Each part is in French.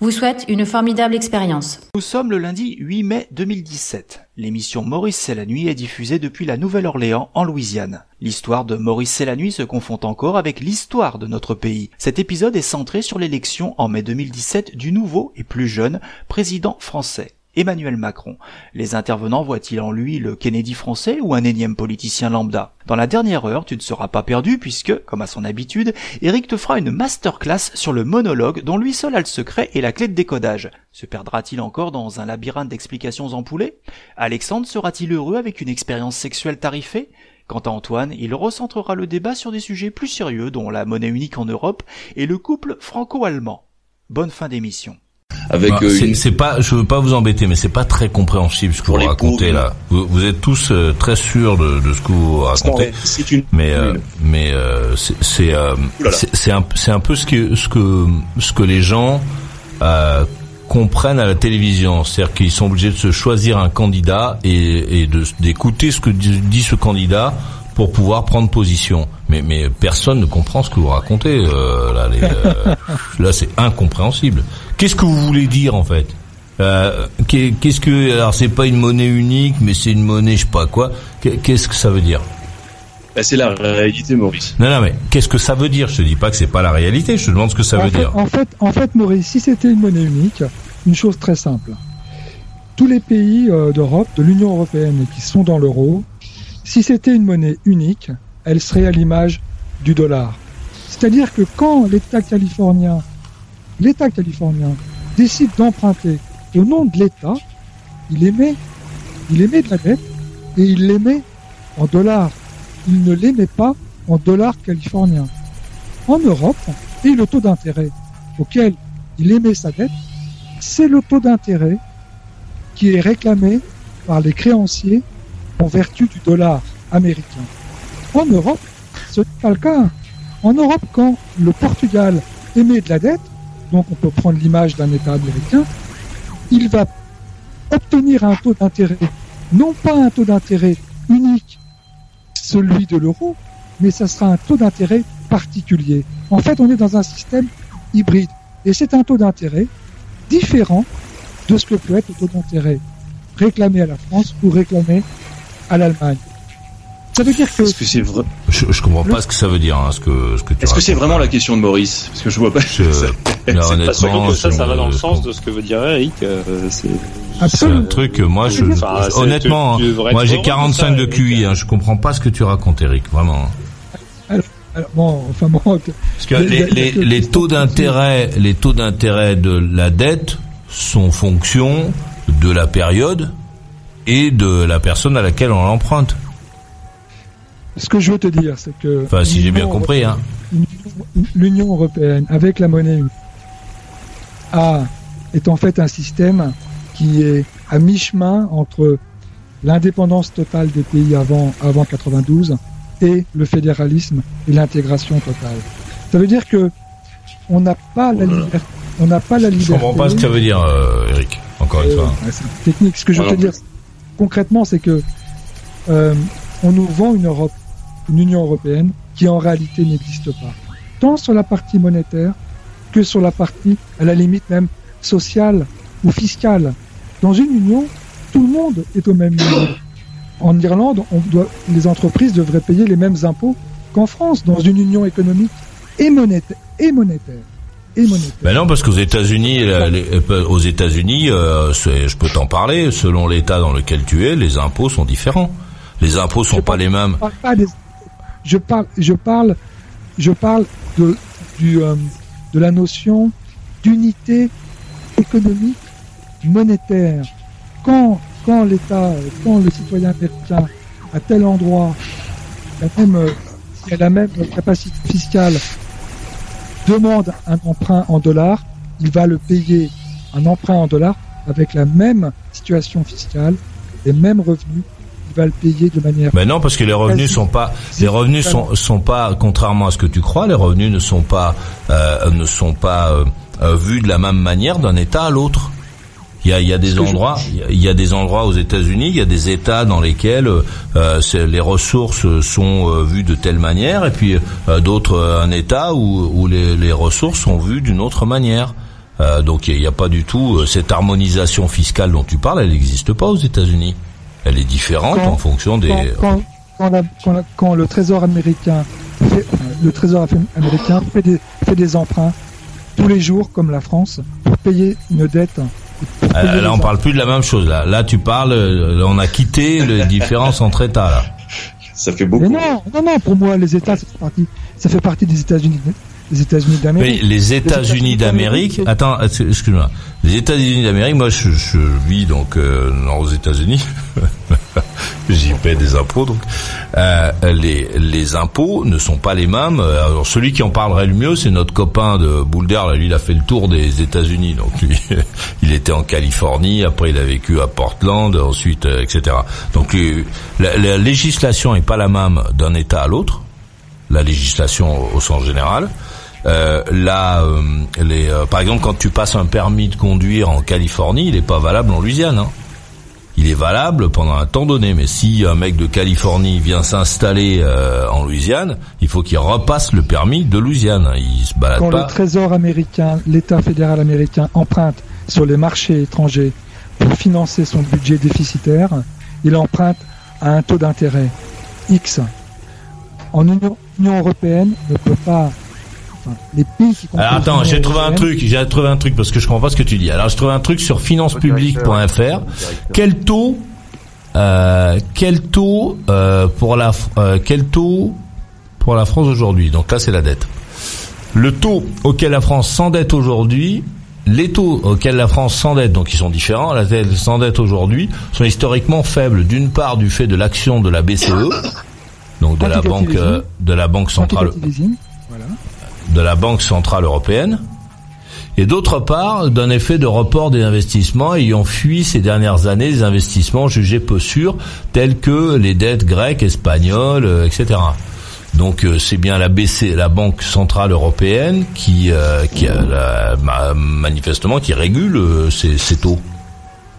vous souhaite une formidable expérience. Nous sommes le lundi 8 mai 2017. L'émission Maurice c'est la nuit est diffusée depuis la Nouvelle-Orléans en Louisiane. L'histoire de Maurice c'est la nuit se confond encore avec l'histoire de notre pays. Cet épisode est centré sur l'élection en mai 2017 du nouveau et plus jeune président français. Emmanuel Macron. Les intervenants voient-ils en lui le Kennedy français ou un énième politicien lambda? Dans la dernière heure, tu ne seras pas perdu puisque, comme à son habitude, Eric te fera une masterclass sur le monologue dont lui seul a le secret et la clé de décodage. Se perdra-t-il encore dans un labyrinthe d'explications empoulées? Alexandre sera-t-il heureux avec une expérience sexuelle tarifée? Quant à Antoine, il recentrera le débat sur des sujets plus sérieux dont la monnaie unique en Europe et le couple franco-allemand. Bonne fin d'émission. Avec Bah, euh, une- c'est pas, je veux pas vous embêter, mais c'est pas très compréhensible ce que vous racontez là. Vous, vous êtes tous euh, très sûrs de, de ce que vous racontez, c'est une mais euh, mais euh, c'est c'est euh, c'est un c'est un peu ce que ce que ce que les gens euh, comprennent à la télévision, c'est-à-dire qu'ils sont obligés de se choisir un candidat et, et de d'écouter ce que dit ce candidat pour pouvoir prendre position. Mais mais personne ne comprend ce que vous racontez euh, là. les, euh, là, c'est incompréhensible. Qu'est-ce que vous voulez dire en fait? Euh, qu'est- Qu'est-ce que alors c'est pas une monnaie unique, mais c'est une monnaie je sais pas quoi. Qu'est- Qu'est-ce que ça veut dire? Bah, c'est la réalité, Maurice. Non non mais qu'est-ce que ça veut dire? Je te dis pas que c'est pas la réalité. Je te demande ce que ça en veut fait, dire. En fait, en fait, Maurice, si c'était une monnaie unique, une chose très simple. Tous les pays euh, d'Europe, de l'Union européenne qui sont dans l'euro, si c'était une monnaie unique, elle serait à l'image du dollar. C'est-à-dire que quand l'État californien, décide d'emprunter au nom de l'État, il émet, il émet de la dette et il l'émet en dollars. Il ne l'émet pas en dollars californiens. En Europe, et le taux d'intérêt auquel il émet sa dette, c'est le taux d'intérêt qui est réclamé par les créanciers en vertu du dollar américain. En Europe, ce n'est pas le cas. En Europe, quand le Portugal émet de la dette, donc on peut prendre l'image d'un État américain, il va obtenir un taux d'intérêt, non pas un taux d'intérêt unique, celui de l'euro, mais ça sera un taux d'intérêt particulier. En fait, on est dans un système hybride. Et c'est un taux d'intérêt différent de ce que peut être le taux d'intérêt réclamé à la France ou réclamé à l'Allemagne. Ça veut dire que Est-ce que c'est vrai Je, je comprends pas ce que ça veut dire. Hein, ce que ce que tu Est-ce que c'est vraiment la question de Maurice Parce que je vois pas. Je- là, honnêtement, que ça, ça va dans le sens de ce que veut dire Eric. euh, c'est C'est un absolument. truc que moi, je, Enfin, c'est- honnêtement, tu- tu devrais hein, moi j'ai heureux de 45 ça, de. QI. Hein, je comprends pas ce que tu racontes, Eric. Vraiment. Alors, bon, enfin bon, Parce que taux d'intérêt, les taux d'intérêt de la dette sont fonction de la période et de la personne à laquelle on l'emprunte. ce que je veux te dire, c'est que Enfin, si j'ai bien compris, hein. l'Union européenne, avec la monnaie unique, a, est en fait un système qui est à mi-chemin entre l'indépendance totale des pays avant, avant 92 et le fédéralisme et l'intégration totale. Ça veut dire que on n'a pas la liberté, on n'a pas la Je liberté. comprends pas ce que ça veut dire, euh, Eric. Encore une Euh, fois. ouais, c'est technique. Ce que je veux te dire concrètement, c'est que euh, on nous vend une Europe, une Union européenne qui en réalité n'existe pas, tant sur la partie monétaire que sur la partie, à la limite même sociale ou fiscale. Dans une union, tout le monde est au même niveau. En Irlande, les entreprises devraient payer les mêmes impôts qu'en France, dans une union économique. Et monétaire. Monétaire. Ben non, parce qu'aux États-Unis, euh, aux États-Unis, euh, je peux t'en parler. Selon l'État dans lequel tu es, les impôts sont différents. Les impôts sont Je pas les mêmes. Je parle des- je parle, je parle, je parle de, du, euh, de la notion d'unité économique monétaire. Quand, quand l'État, quand le citoyen américain à tel endroit, la même, a la même capacité fiscale, demande un emprunt en dollars, il va le payer un emprunt en dollars avec la même situation fiscale, les mêmes revenus, il va le payer de manière. Mais non, parce que les revenus sont pas, les revenus sont sont pas, contrairement à ce que tu crois, les revenus ne sont pas euh, ne sont pas euh, euh, vus de la même manière d'un État à l'autre. Il y a, il y a des endroits, il y a des endroits aux États-Unis, il y a des États dans lesquels euh, les ressources sont euh, vues de telle manière, et puis euh, d'autres un État où, où les, les, ressources sont vues d'une autre manière. donc il n'y a, pas du tout cette harmonisation fiscale dont tu parles, elle n'existe pas aux États-Unis. Elle est différente en fonction des. Quand, quand, quand, quand, le Trésor américain fait, le Trésor américain fait des, fait des emprunts tous les jours, comme la France, pour payer une dette euh, là, on parle plus de la même chose. Là, là, tu parles. Euh, on a quitté les différences entre États. Là. Ça fait beaucoup. non, non, non. Pour moi, les États, ça fait partie, ça fait partie des États-Unis. Les États-Unis d'Amérique. les États-Unis d'Amérique. Attends, excuse-moi. Les États-Unis d'Amérique. Moi, je, je, vis donc euh, aux États-Unis. Paie des impôts, donc euh, les les impôts ne sont pas les mêmes. Alors celui qui en parlerait le mieux, c'est notre copain de Boulder. lui, il a fait le tour des États-Unis, donc lui, il était en Californie. Après, il a vécu à Portland, ensuite, euh, etc. Donc la, la législation est pas la même d'un État à l'autre. La législation au sens général. Euh, là, euh, les, euh, par exemple, quand tu passes un permis de conduire en Californie, il n'est pas valable en Louisiane. Hein. Il est valable pendant un temps donné, mais si un mec de Californie vient s'installer en Louisiane, il faut qu'il repasse le permis de Louisiane. Il se balade quand pas. le Trésor américain, l'État fédéral américain emprunte sur les marchés étrangers pour financer son budget déficitaire, il emprunte à un taux d'intérêt X. En Union, Union européenne ne peut pas les pays qui Alors attends, j'ai trouvé un truc, j'ai trouvé un truc parce que je comprends pas ce que tu dis. Alors j'ai trouvé un truc sur financepublique.fr. Quel taux euh, quel taux euh, pour la euh, quel taux pour la France aujourd'hui? Donc là c'est la dette. Le taux auquel la France s'endette aujourd'hui, les taux auxquels la France s'endette, donc ils sont différents, la dette s'endette aujourd'hui, sont historiquement faibles. D'une part du fait de l'action de la BCE, donc de la banque euh, de la banque centrale. De la Banque Centrale Européenne, et d'autre part d'un effet de report des investissements ayant fui ces dernières années des investissements jugés peu sûrs, tels que les dettes grecques, espagnoles, euh, etc. Donc euh, c'est bien la BC, la Banque Centrale Européenne, qui, euh, qui a, manifestement qui régule ces, ces taux.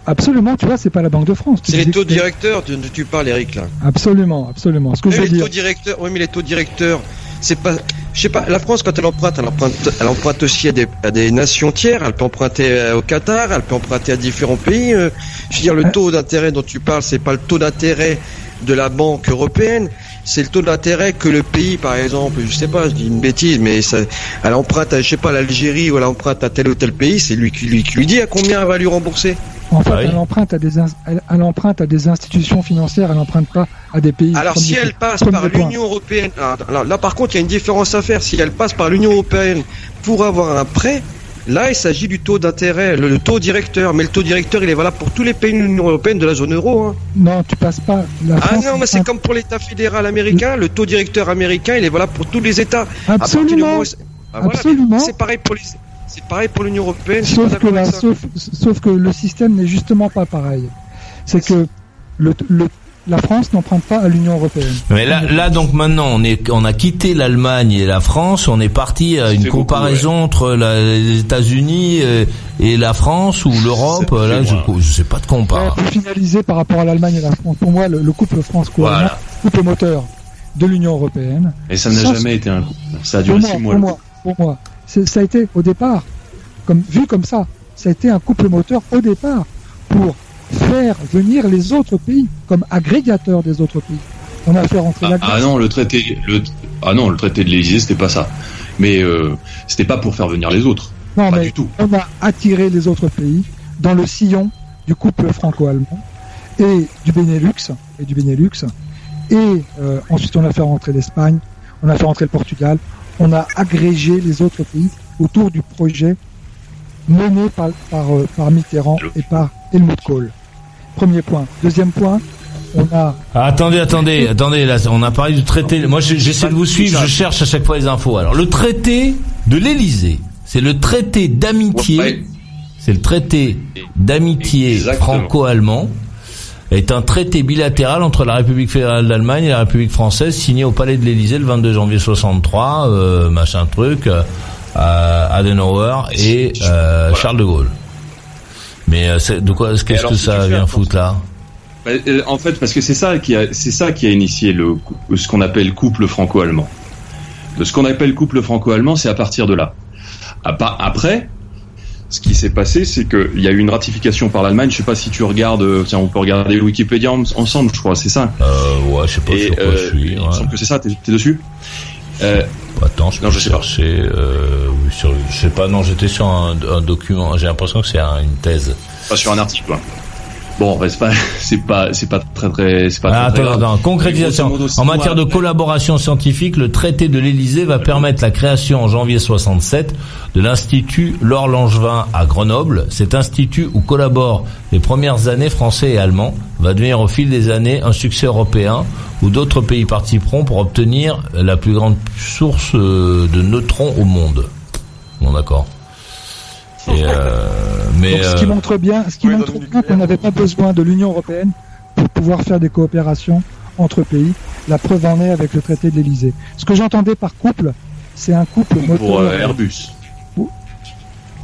Absolument, tu vois, c'est pas la Banque de France. C'est les taux directeurs dont tu parles, Eric, là. Absolument, absolument. Ce que je veux les dire. taux directeurs, oui, mais les taux directeurs, c'est pas, je sais pas, la France quand elle emprunte, elle emprunte, elle emprunte aussi à des, à des nations tiers. Elle peut emprunter euh, au Qatar, elle peut emprunter à différents pays. Euh. Je veux dire, le taux d'intérêt dont tu parles, c'est pas le taux d'intérêt de la Banque européenne, c'est le taux d'intérêt que le pays, par exemple, je sais pas, je dis une bêtise, mais ça, elle emprunte à, je sais pas, l'Algérie ou elle emprunte à tel ou tel pays, c'est lui qui lui, qui lui dit à combien elle va lui rembourser. En fait, elle, emprunte à des elle, elle, emprunte à des institutions financières, elle n'emprunte pas à des pays. Alors si elle passe par l'Union européenne, alors, là par contre il y a une différence à faire. Si elle passe par l'Union européenne pour avoir un prêt, là il s'agit du taux d'intérêt, le, le, taux directeur. Mais le taux directeur il est valable pour tous les pays de l'Union européenne de la zone euro. Hein. Non, tu passes pas. La ah non, mais c'est comme pour l'État fédéral américain, le taux directeur américain il est valable pour tous les États. Absolument. Ah, voilà. Absolument. C'est pareil pour les. C'est pareil pour l'Union européenne. Sauf que, la, sauf, sauf que le système n'est justement pas pareil. C'est que le, le, la France n'emprunte pas à l'Union européenne. Mais là, là donc maintenant, on est, on a quitté l'Allemagne et la France, on est parti à une comparaison beaucoup, ouais. entre la, les États-Unis et, et, la France ou l'Europe. Là, je, je sais pas de quoi on parle. Ouais, pour finaliser par rapport à l'Allemagne et la France, pour moi, le, le couple France-allemand, voilà. couple moteur de l'Union européenne. Et ça n'a jamais été un couple. Ça a duré six mois. Pour moi, pour moi ça a été au départ, comme vu comme ça, ça a été un couple moteur au départ pour faire venir les autres pays comme agrégateurs des autres pays. On a fait rentrer ah, la. Ah non, le traité, le, ah non, le traité de l'Élysée, c'était pas ça. Mais euh, c'était pas pour faire venir les autres. Non, pas mais du tout. on a attiré les autres pays dans le sillon du couple franco-allemand et du Benelux et du Benelux. Et euh, ensuite, on a fait rentrer l'Espagne, on a fait rentrer le Portugal, on a agrégé les autres pays autour du projet mené par, par, euh, par Mitterrand et par Helmut Kohl. Premier point. Deuxième point, on a... Ah, attendez, attendez, attendez, là, on a parlé du traité. Moi, j'essaie de vous suivre, je cherche à chaque fois les infos. Alors, le traité de l'Élysée, c'est le traité d'amitié. C'est le traité d'amitié franco-allemand est un traité bilatéral entre la République fédérale d'Allemagne et la République française signé au Palais de l'Élysée le 22 janvier 63, euh, machin truc, euh, Adenauer et euh, Voilà. Charles de Gaulle. Mais euh, de quoi qu'est-ce que si ça vient foutre là Bah, En fait, parce que c'est ça qui a, c'est ça qui a initié le, ce qu'on appelle couple franco-allemand. Ce qu'on appelle couple franco-allemand, c'est à partir de là. Après, ce qui s'est passé, c'est qu'il y a eu une ratification par l'Allemagne. Je sais pas si tu regardes, euh, tiens, on peut regarder Wikipédia en- ensemble, je crois, c'est ça. euh, Ouais, je sais pas Et sur quoi euh, je suis. il ouais. me semble que c'est ça. T'es t'es dessus? Euh, Attends, je Non, peux je sais pas. Euh, sur, je sais pas. Non, j'étais sur un, un document. J'ai l'impression que c'est un- une thèse. Pas sur un article. quoi. Bon, c'est pas, c'est pas, c'est pas très très, c'est pas Ah, très, grave. concrétisation. En matière de collaboration scientifique, le traité de l'Élysée va permettre la création en janvier 67 de l'Institut Laure Langevin à Grenoble. Cet institut où collaborent les premières années français et allemands va devenir au fil des années un succès européen où d'autres pays participeront pour obtenir la plus grande source euh, de neutrons au monde. Bon, d'accord. Et, euh, mais Donc, ce qui euh, montre bien, ce qui Ouais, montre bien qu'on n'avait pas besoin de l'Union européenne pour pouvoir faire des coopérations entre pays. La preuve en est avec le traité de l'Élysée. Ce que j'entendais par couple, c'est un couple moteur. pour euh, Airbus.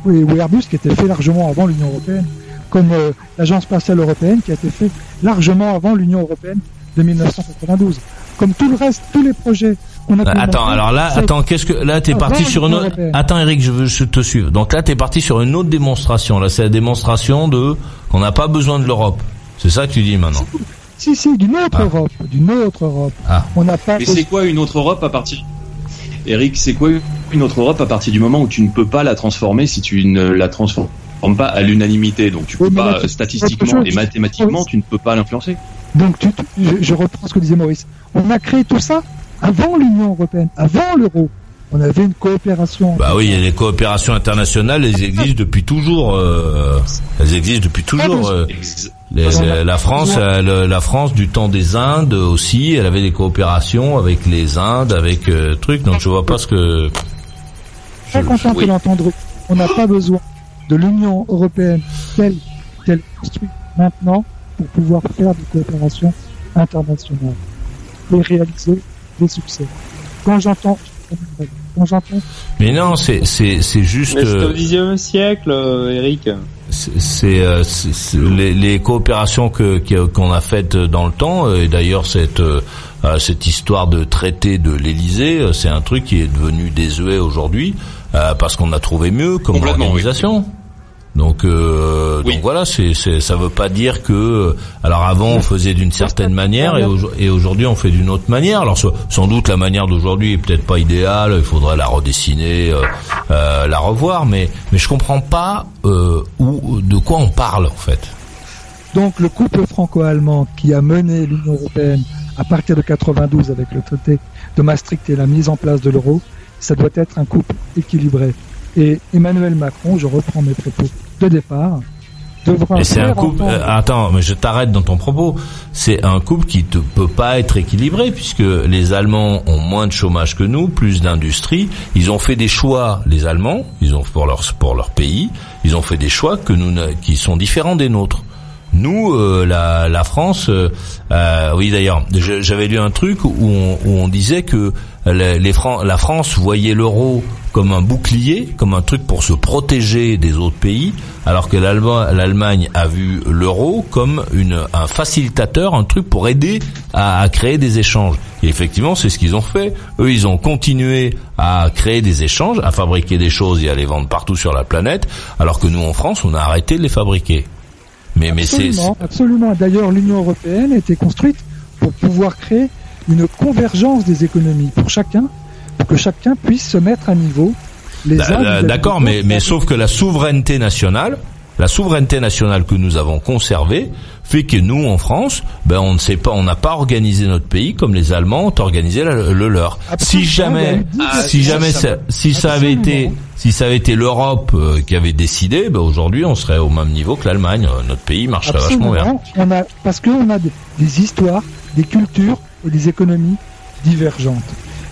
Oui, ou Airbus qui était fait largement avant l'Union européenne, comme euh, l'Agence spatiale européenne qui a été fait largement avant l'Union européenne de 1992. Comme tout le reste, tous les projets Attends, montrer, alors là, attends, qu'est-ce que là t'es Ah, parti sur une autre. Attends, Eric, je veux je te suivre. Donc là, t'es parti sur une autre démonstration. Là, c'est la démonstration de qu'on n'a pas besoin de l'Europe. C'est ça que tu dis maintenant. Si, si, d'une autre Ah. Europe, d'une autre Europe. Ah. On n'a pas Mais c'est quoi une autre Europe à partir Eric, c'est quoi une autre Europe à partir du moment où tu ne peux pas la transformer si tu ne la transformes pas à l'unanimité? Donc tu peux Oui, mais là, pas euh, statistiquement et mathématiquement, tu ne peux pas l'influencer. Donc, tu- tu- je, je reprends ce que disait Maurice. On a créé tout ça avant l'Union européenne, avant l'euro. On avait une coopération. Bah oui, il y a les coopérations internationales, elles existent depuis toujours. euh, elles existent depuis toujours. euh, Ex- les- les- la France, euh, la France du temps des Indes aussi, elle avait des coopérations avec les Indes, avec euh, trucs. Donc je vois pas ce que. très content oui. de l'entendre. On n'a pas besoin de l'Union européenne telle qu'elle est construite maintenant pour pouvoir faire des coopérations internationales et réaliser des succès. Quand j'entends, quand j'entends, Mais non, c'est c'est c'est juste. Mais euh, au XIXe siècle, euh, Eric. C'est c'est, euh, c'est- c'est les, les coopérations que qu'on a faites dans le temps euh, et d'ailleurs cette euh, euh, cette histoire de traité de l'Élysée, euh, c'est un truc qui est devenu désuet aujourd'hui euh, parce qu'on a trouvé mieux comme organisation. Donc, euh, Oui. donc voilà, c'est, c'est, ça veut pas dire que. Alors avant, on faisait d'une certaine manière et, aujo- et aujourd'hui, on fait d'une autre manière. Alors so- sans doute la manière d'aujourd'hui est peut-être pas idéale. Il faudrait la redessiner, euh, euh, la revoir. Mais mais je comprends pas euh, où de quoi on parle en fait. donc le couple franco-allemand qui a mené l'Union européenne à partir de 92 avec le traité de Maastricht et la mise en place de l'euro, ça doit être un couple équilibré. Et Emmanuel Macron, je reprends mes propos de départ, devra Et c'est un couple. euh, attends, mais je t'arrête dans ton propos. C'est un couple qui ne peut pas être équilibré puisque les Allemands ont moins de chômage que nous, plus d'industrie. Ils ont fait des choix, les Allemands, ils ont pour leur pour leur pays, ils ont fait des choix que nous ne- qui sont différents des nôtres. Nous, euh, la, France, euh, euh, oui d'ailleurs, j'avais lu un truc où on, disait que les, la France voyait l'euro comme un bouclier, comme un truc pour se protéger des autres pays, alors que l'Allema- l'Allemagne a vu l'euro comme un facilitateur, un truc pour aider à créer des échanges. Et effectivement, c'est ce qu'ils ont fait. Eux, ils ont continué à créer des échanges, à fabriquer des choses et à les vendre partout sur la planète, alors que nous, en France, on a arrêté de les fabriquer. Mais, mais c'est Absolument, absolument. D'ailleurs, l'Union européenne a été construite pour pouvoir créer une convergence des économies pour chacun, pour que chacun puisse se mettre à niveau. Les D'accord, mais, mais sauf que la souveraineté nationale, la souveraineté nationale que nous avons conservée, fait que nous, en France, ben on ne sait pas, on n'a pas organisé notre pays comme les Allemands ont organisé la- le, leur. Si Absolument, il y a jamais, Ah, si jamais, ça, si ça avait été, si ça avait été l'Europe euh, qui avait décidé, ben aujourd'hui, on serait au même niveau que l'Allemagne. Euh, Notre pays marcherait vachement bien. On a, parce qu'on a des, des histoires, des cultures et des économies divergentes.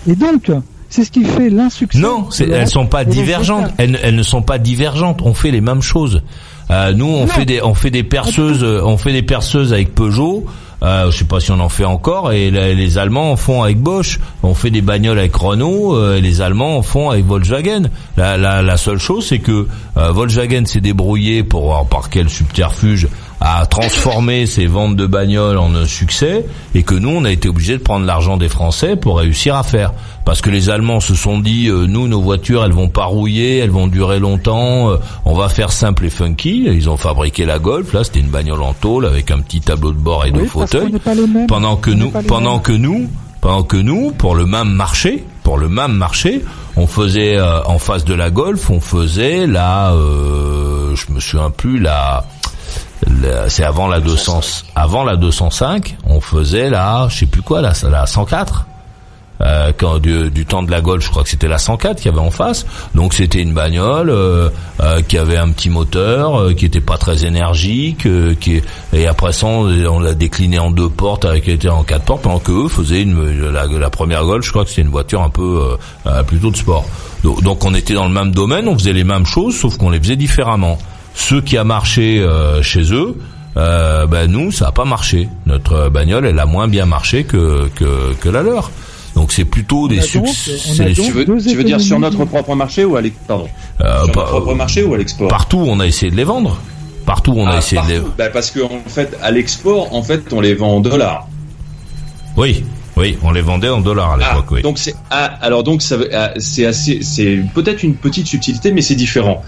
Et donc, C'est ce qui fait l'insuccès. Non, elles sont pas divergentes. Elles, elles ne sont pas divergentes. On fait les mêmes choses. Euh, nous, on Non. fait des, on fait des perceuses, euh, on fait des perceuses avec Peugeot. Euh, je sais pas si on en fait encore. Et la- les Allemands en font avec Bosch. On fait des bagnoles avec Renault. euh, et les Allemands en font avec Volkswagen. La, la, la seule chose, c'est que euh, Volkswagen s'est débrouillé pour voir par quel subterfuge à transformer ses ventes de bagnoles en un succès et que nous on a été obligé de prendre l'argent des Français pour réussir à faire. Parce que les Allemands se sont dit euh, nous nos voitures elles vont pas rouiller elles vont durer longtemps euh, on va faire simple et funky. Ils ont fabriqué la Golf. Là c'était une bagnole en tôle avec un petit tableau de bord et deux Oui, qu'on fauteuils. pendant que On nous pendant que nous pendant que nous pour le même marché pour le même marché on faisait euh, en face de la Golf on faisait la euh, je me souviens plus la- c'est avant la 200 avant la 205 on faisait la je sais plus quoi la la 104 euh, quand du, temps de la Golf, je crois que c'était la 104 qu'il y avait en face. Donc c'était une bagnole euh, euh, qui avait un petit moteur, euh, qui était pas très énergique, euh, qui et après ça on, on l'a décliné en deux portes avec était en quatre portes, pendant que eux faisaient une, la, première Golf, je crois que c'était une voiture un peu plutôt de sport. Donc, donc on était dans le même domaine, on faisait les mêmes choses, sauf qu'on les faisait différemment. Ce qui a marché euh, chez eux, euh, ben nous ça a pas marché. Notre bagnole elle a moins bien marché que que, que la leur. Donc c'est plutôt des succès. on des Tu veux, deux tu veux dire sur notre propre marché ou à l'ex- pardon euh, Sur pas- notre propre marché ou à l'export partout on a essayé de les vendre. Partout on a Ah, essayé de les. Bah, parce que en fait, à l'export, en fait, on les vend en dollars. Oui, oui, on les vendait en dollars à Ah, l'époque. oui. donc c'est ah, alors donc ça ah, c'est assez c'est peut-être une petite subtilité mais c'est différent.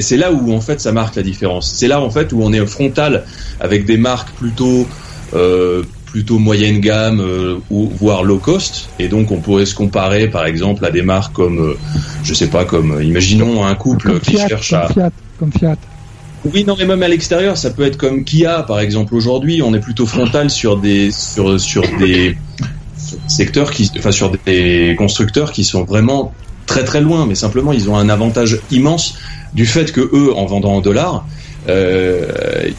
C'est là où en fait ça marque la différence. C'est là en fait où on est frontal avec des marques plutôt euh, plutôt moyenne gamme euh, ou voire low cost et donc on pourrait se comparer par exemple à des marques comme euh, je sais pas comme euh, imaginons un couple Comme qui Fiat, cherche à comme Fiat, comme Fiat. Oui, non, mais même à l'extérieur, ça peut être comme Kia, par exemple. Aujourd'hui, on est plutôt frontal sur des sur sur des secteurs qui, enfin, sur des constructeurs qui sont vraiment très très loin. Mais simplement, ils ont un avantage immense du fait que eux, en vendant en dollars, euh,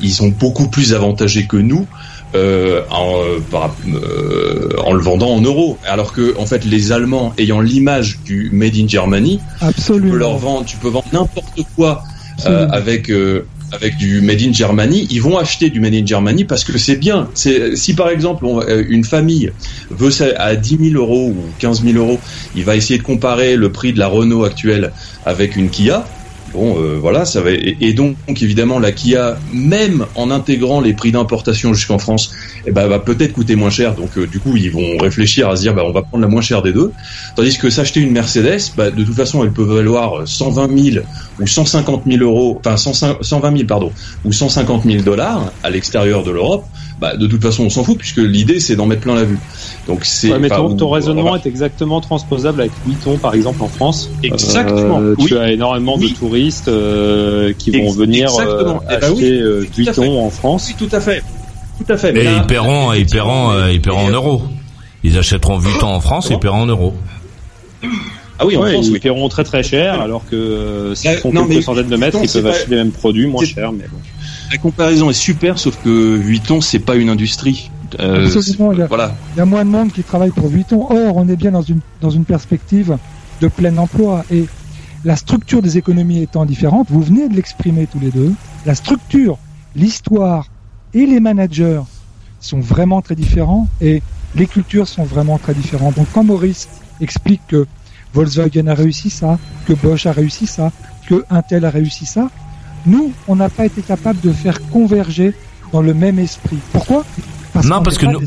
ils sont beaucoup plus avantagés que nous. Euh, en, euh, en le vendant en euros, alors que en fait les Allemands ayant l'image du made in Germany, tu peux Absolument. leur vendre, tu peux vendre n'importe quoi euh, Absolument. avec euh, avec du made in Germany, ils vont acheter du made in Germany parce que c'est bien. Si par exemple euh, une famille veut ça à 10 000 euros ou 15 000 euros, il va essayer de comparer le prix de la Renault actuelle avec une Kia. Bon, euh, voilà, ça va. Et, donc, évidemment, la Kia, même en intégrant les prix d'importation jusqu'en France, eh ben, va peut-être coûter moins cher. Donc, euh, du coup, ils vont réfléchir à se dire, bah, on va prendre la moins chère des deux. Tandis que s'acheter une Mercedes, bah, de toute façon, elle peut valoir 120 000 ou 150 000 euros, enfin 100 120 000 pardon, ou 150 000 dollars à l'extérieur de l'Europe. Bah, de toute façon, on s'en fout puisque l'idée c'est d'en mettre plein la vue. Donc c'est. Ouais, mais ton, raisonnement voilà. est exactement transposable avec Vuitton, par exemple, en France. Exactement, Euh, oui. Tu as énormément Oui. de touristes euh, qui vont Ex- venir euh. Eh ben acheter oui, euh, à fait. Vuitton en France. Oui, tout à fait, tout à fait. Mais Et là, ils paieront, ils paieront, euh, ils paieront en euros. Ils achèteront Vuitton en France et Comment paieront en euros. Ah oui, en Ouais, France, ils oui. paieront très très cher, alors que euh, s'ils font quelques centaines de mètres, ils peuvent acheter les mêmes produits moins chers. Mais bon. La comparaison est super, sauf que Vuitton, c'est pas une industrie. Euh, Absolument, il y a- voilà. Il y a moins de monde qui travaille pour Vuitton. Or, on est bien dans une, dans une perspective de plein emploi. Et la structure des économies étant différente, vous venez de l'exprimer tous les deux, la structure, l'histoire et les managers sont vraiment très différents et les cultures sont vraiment très différentes. Donc quand Maurice explique que Volkswagen a réussi ça, que Bosch a réussi ça, que Intel a réussi ça, nous, on n'a pas été capable de faire converger dans le même esprit. Pourquoi? Non, parce que nous-.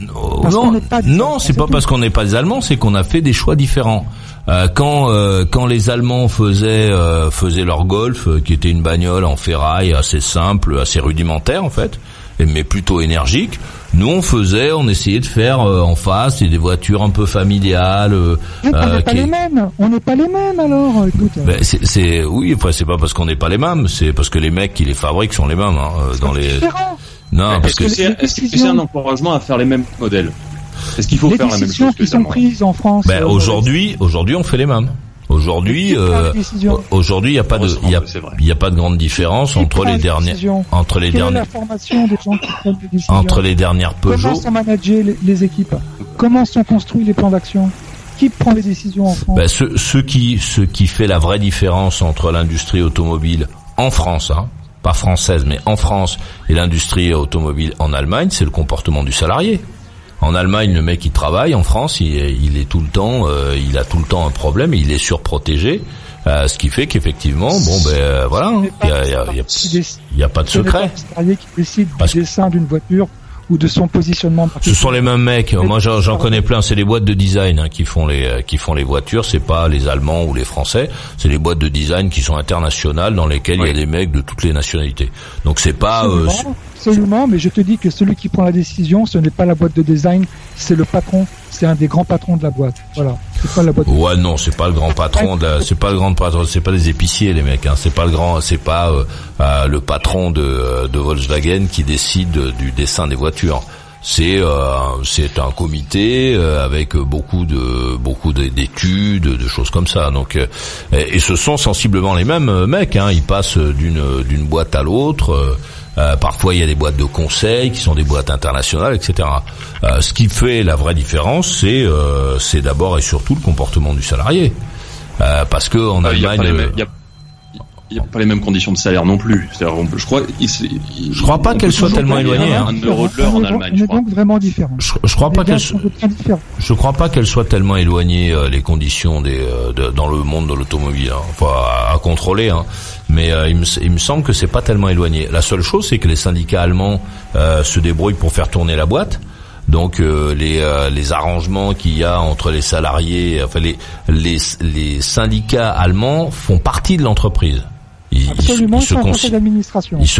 Non, non, pas c'est pas tout. parce qu'on n'est pas des Allemands, c'est qu'on a fait des choix différents. Euh, quand euh, quand les Allemands faisaient euh, faisaient leur Golf, euh, qui était une bagnole en ferraille assez simple, assez rudimentaire en fait, mais plutôt énergique. Nous on faisait, on essayait de faire euh, en face des voitures un peu familiales. euh, Mais on euh, n'est pas qui- les mêmes. On n'est pas les mêmes alors. Écoute. Ben, c'est, c'est oui, après c'est pas parce qu'on n'est pas les mêmes, c'est parce que les mecs qui les fabriquent sont les mêmes hein, euh, dans les. différent. Non, parce Est-ce que que c'est les est-ce que c'est décisions- un encouragement à faire les mêmes modèles? Est-ce qu'il faut les faire la même décisions chose que qui les sont prises en France. ben, euh, aujourd'hui, aujourd'hui on fait les mêmes. Aujourd'hui, euh, aujourd'hui il y a pas de, il y a, y a pas de grande différence Qui entre les dernières, entre les Quelle dernières, la formation des gens qui prennent les décisions entre les dernières Comment Peugeot. sont managées les, les équipes Comment sont construits les plans d'action qui prend les décisions en France Ben, ce, ce qui, ce qui fait la vraie différence entre l'industrie automobile en France, hein, pas française, mais en France, et l'industrie automobile en Allemagne, c'est le comportement du salarié. En Allemagne, le mec il travaille, en France, il, est- il est tout le temps, euh, il a tout le temps un problème, et il est surprotégé, euh, ce qui fait qu'effectivement, bon ben euh, voilà, hein, il y a, pas de secret. le salarié qui décide Parce- du dessin d'une voiture ou de son positionnement. Ce sont les mêmes mecs. Moi, j'en j'en connais plein. C'est les boîtes de design hein, qui font les euh, qui font les voitures. C'est pas les Allemands ou les Français. C'est les boîtes de design qui sont internationales dans lesquelles il y a des mecs de toutes les nationalités. Donc c'est pas. euh, Absolument, mais je te dis que celui qui prend la décision, ce n'est pas la boîte de design, c'est le patron, c'est un des grands patrons de la boîte. Voilà, c'est pas la boîte. Ouais non, c'est pas le grand patron, de c'est pas le grand patron, c'est pas des épiciers les mecs, hein. c'est pas le grand, c'est pas euh, euh, le patron de, euh, de Volkswagen qui décide du dessin des voitures. C'est euh, c'est un comité euh, avec beaucoup de beaucoup de- d'études, de choses comme ça. Donc euh, et, ce sont sensiblement les mêmes mecs, hein. ils passent d'une d'une boîte à l'autre. Euh, parfois, il y a des boîtes de conseil qui sont des boîtes internationales, etc. Euh, ce qui fait la vraie différence, c'est euh, c'est d'abord et surtout le comportement du salarié, Euh, parce que en Allemagne, il a- il y a pas les mêmes conditions de salaire non plus. C'est-à-dire, on peut- je crois, il- il- Je crois pas soient toujours tellement payer éloignées, Un, hein. un euro de l'heure en Allemagne, on je est crois. donc vraiment différents. je, je crois pas Les différents. je crois pas qu'elles soient tellement éloignées euh, les conditions des euh, de- dans le monde de l'automobile, hein. enfin à, à contrôler. Hein. Mais euh, il, me, il me semble que c'est pas tellement éloigné. La seule chose, c'est que les syndicats allemands euh, se débrouillent pour faire tourner la boîte. Donc euh, les, euh, les arrangements qu'il y a entre les salariés, enfin les, les, les syndicats allemands font partie de l'entreprise. Ils, Absolument, ils ils se conseil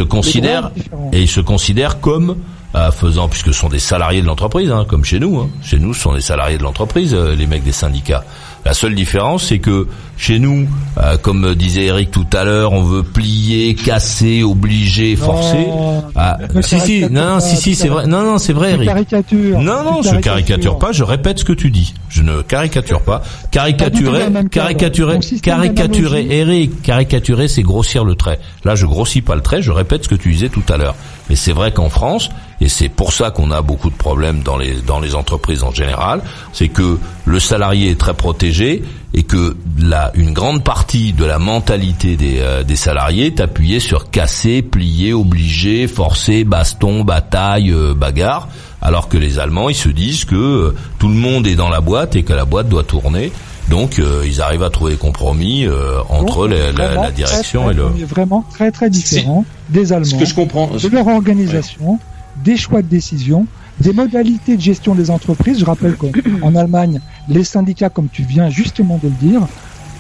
ils considèrent et ils se considèrent comme euh, faisant, puisque ce sont des salariés de l'entreprise, hein, comme chez nous. Hein. Chez nous, ce sont des salariés de l'entreprise, euh, les mecs des syndicats. La seule différence, c'est que chez nous, euh, comme disait Eric tout à l'heure, on veut plier, casser, obliger, forcer. Ah, si, si, non, non, si, si, c'est vrai. Non, non, c'est vrai, Eric. Non, non, je caricature pas, je répète ce que tu dis. Je ne caricature pas. Caricaturer, caricaturer, caricaturer, Eric, caricaturer, c'est grossir le trait. Là, je grossis pas le trait, je répète ce que tu disais tout à l'heure. Et c'est vrai qu'en France, et c'est pour ça qu'on a beaucoup de problèmes dans les, dans les entreprises en général, c'est que le salarié est très protégé et que la, une grande partie de la mentalité des, euh, des salariés est appuyée sur casser, plier, obliger, forcer, baston, bataille, euh, bagarre, alors que les Allemands, ils se disent que euh, tout le monde est dans la boîte et que la boîte doit tourner. Donc, euh, ils arrivent à trouver des compromis euh, entre Donc, la, la- la direction très, et le... très- on est vraiment très très différent des Allemands, Ce que je comprends, de leur organisation, des choix de décision, des modalités de gestion des entreprises. Je rappelle qu'en Allemagne, les syndicats, comme tu viens justement de le dire,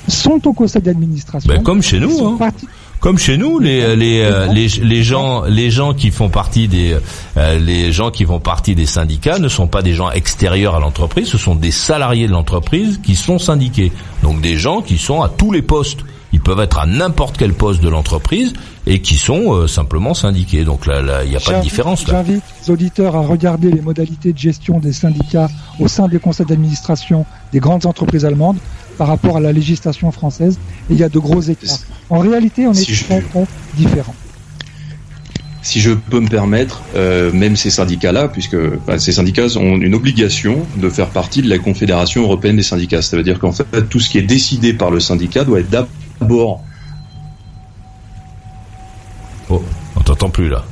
sont au conseil d'administration. Ben, comme chez nous, hein. Comme chez nous, les les euh, les, les gens les gens qui font partie des euh, les gens qui font partie des syndicats ne sont pas des gens extérieurs à l'entreprise, ce sont des salariés de l'entreprise qui sont syndiqués. Donc des gens qui sont à tous les postes. Ils peuvent être à n'importe quel poste de l'entreprise et qui sont euh, simplement syndiqués. Donc là, là, il n'y a pas de différence là. J'invite les auditeurs à regarder les modalités de gestion des syndicats au sein des conseils d'administration des grandes entreprises allemandes par rapport à la législation française. Et il y a de gros écarts. En réalité, on est Si très, très différents. si je peux me permettre, euh, même ces syndicats-là, puisque ces syndicats ont une obligation de faire partie de la Confédération européenne des syndicats. Ça veut dire qu'en fait, tout ce qui est décidé par le syndicat doit être d'abord. Oh, on t'entend plus là.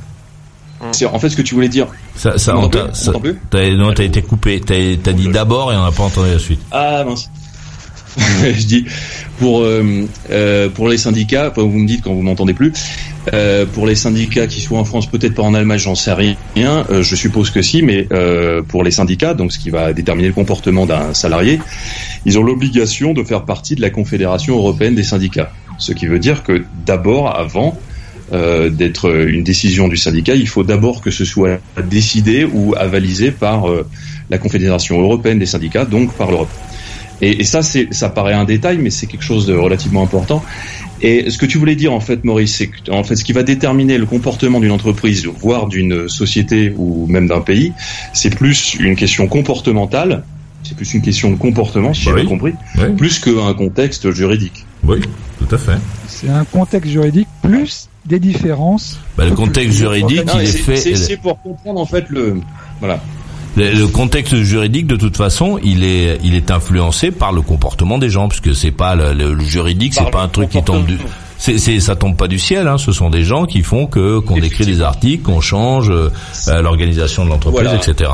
C'est en fait ce que tu voulais dire. Ça, ça, On t'a- plus non, t'as été coupé. T'as dit d'abord et on n'a pas entendu la suite. Ah mince. je dis pour euh, euh, pour les syndicats, enfin, vous me dites quand vous m'entendez plus. euh, pour les syndicats qui soient en France, peut-être pas en Allemagne, j'en sais rien. euh, je suppose que si, mais euh, pour les syndicats, donc ce qui va déterminer le comportement d'un salarié, ils ont l'obligation de faire partie de la Confédération européenne des syndicats. Ce qui veut dire que d'abord, avant euh, d'être une décision du syndicat, il faut d'abord que ce soit décidé ou avalisé par euh, la Confédération européenne des syndicats, donc par l'Europe. Et, et ça, ça paraît un détail, mais c'est quelque chose de relativement important. Et ce que tu voulais dire, en fait, Maurice, c'est que, en fait, ce qui va déterminer le comportement d'une entreprise, voire d'une société ou même d'un pays, c'est plus une question comportementale. C'est plus une question de comportement, si Bah j'ai oui. bien compris, Oui, plus qu'un contexte juridique. oui, tout à fait. C'est un contexte juridique plus des différences. Bah, le contexte juridique, Non, il est fait. c'est- pour comprendre en fait le, voilà. le, le contexte juridique de toute façon, il est il est influencé par le comportement des gens, puisque c'est pas le, le- le juridique, c'est pas un truc qui tombe du c'est, c'est, ça tombe pas du ciel, hein. ce sont des gens qui font que qu'on écrit des articles, qu'on change euh, euh, l'organisation de l'entreprise, Voilà. etc.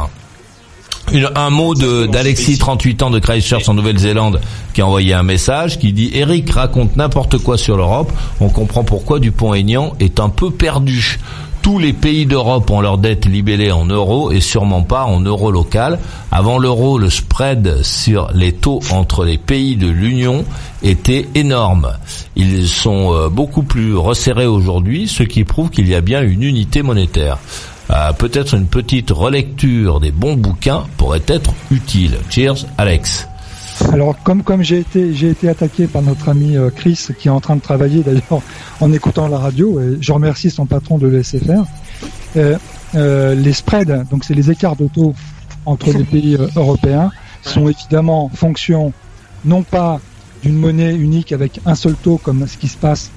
Un mot de, d'Alexis, 38 ans de Christchurch en Nouvelle-Zélande, qui a envoyé un message qui dit Eric raconte n'importe quoi sur l'Europe. On comprend pourquoi Dupont-Aignan est un peu perdu. Tous les pays d'Europe ont leurs dettes libellées en euros et sûrement pas en euros local. Avant l'euro, le spread sur les taux entre les pays de l'Union était énorme. Ils sont euh, beaucoup plus resserrés aujourd'hui, ce qui prouve qu'il y a bien une unité monétaire. Euh, Peut-être une petite relecture des bons bouquins pourrait être utile. Cheers, Alex. Alors comme comme j'ai été j'ai été attaqué par notre ami euh, Chris qui est en train de travailler d'ailleurs en écoutant la radio et je remercie son patron de le laisser faire. Euh, les spreads donc c'est les écarts de taux entre les pays européens sont évidemment fonction non pas d'une monnaie unique avec un seul taux comme ce qui se passe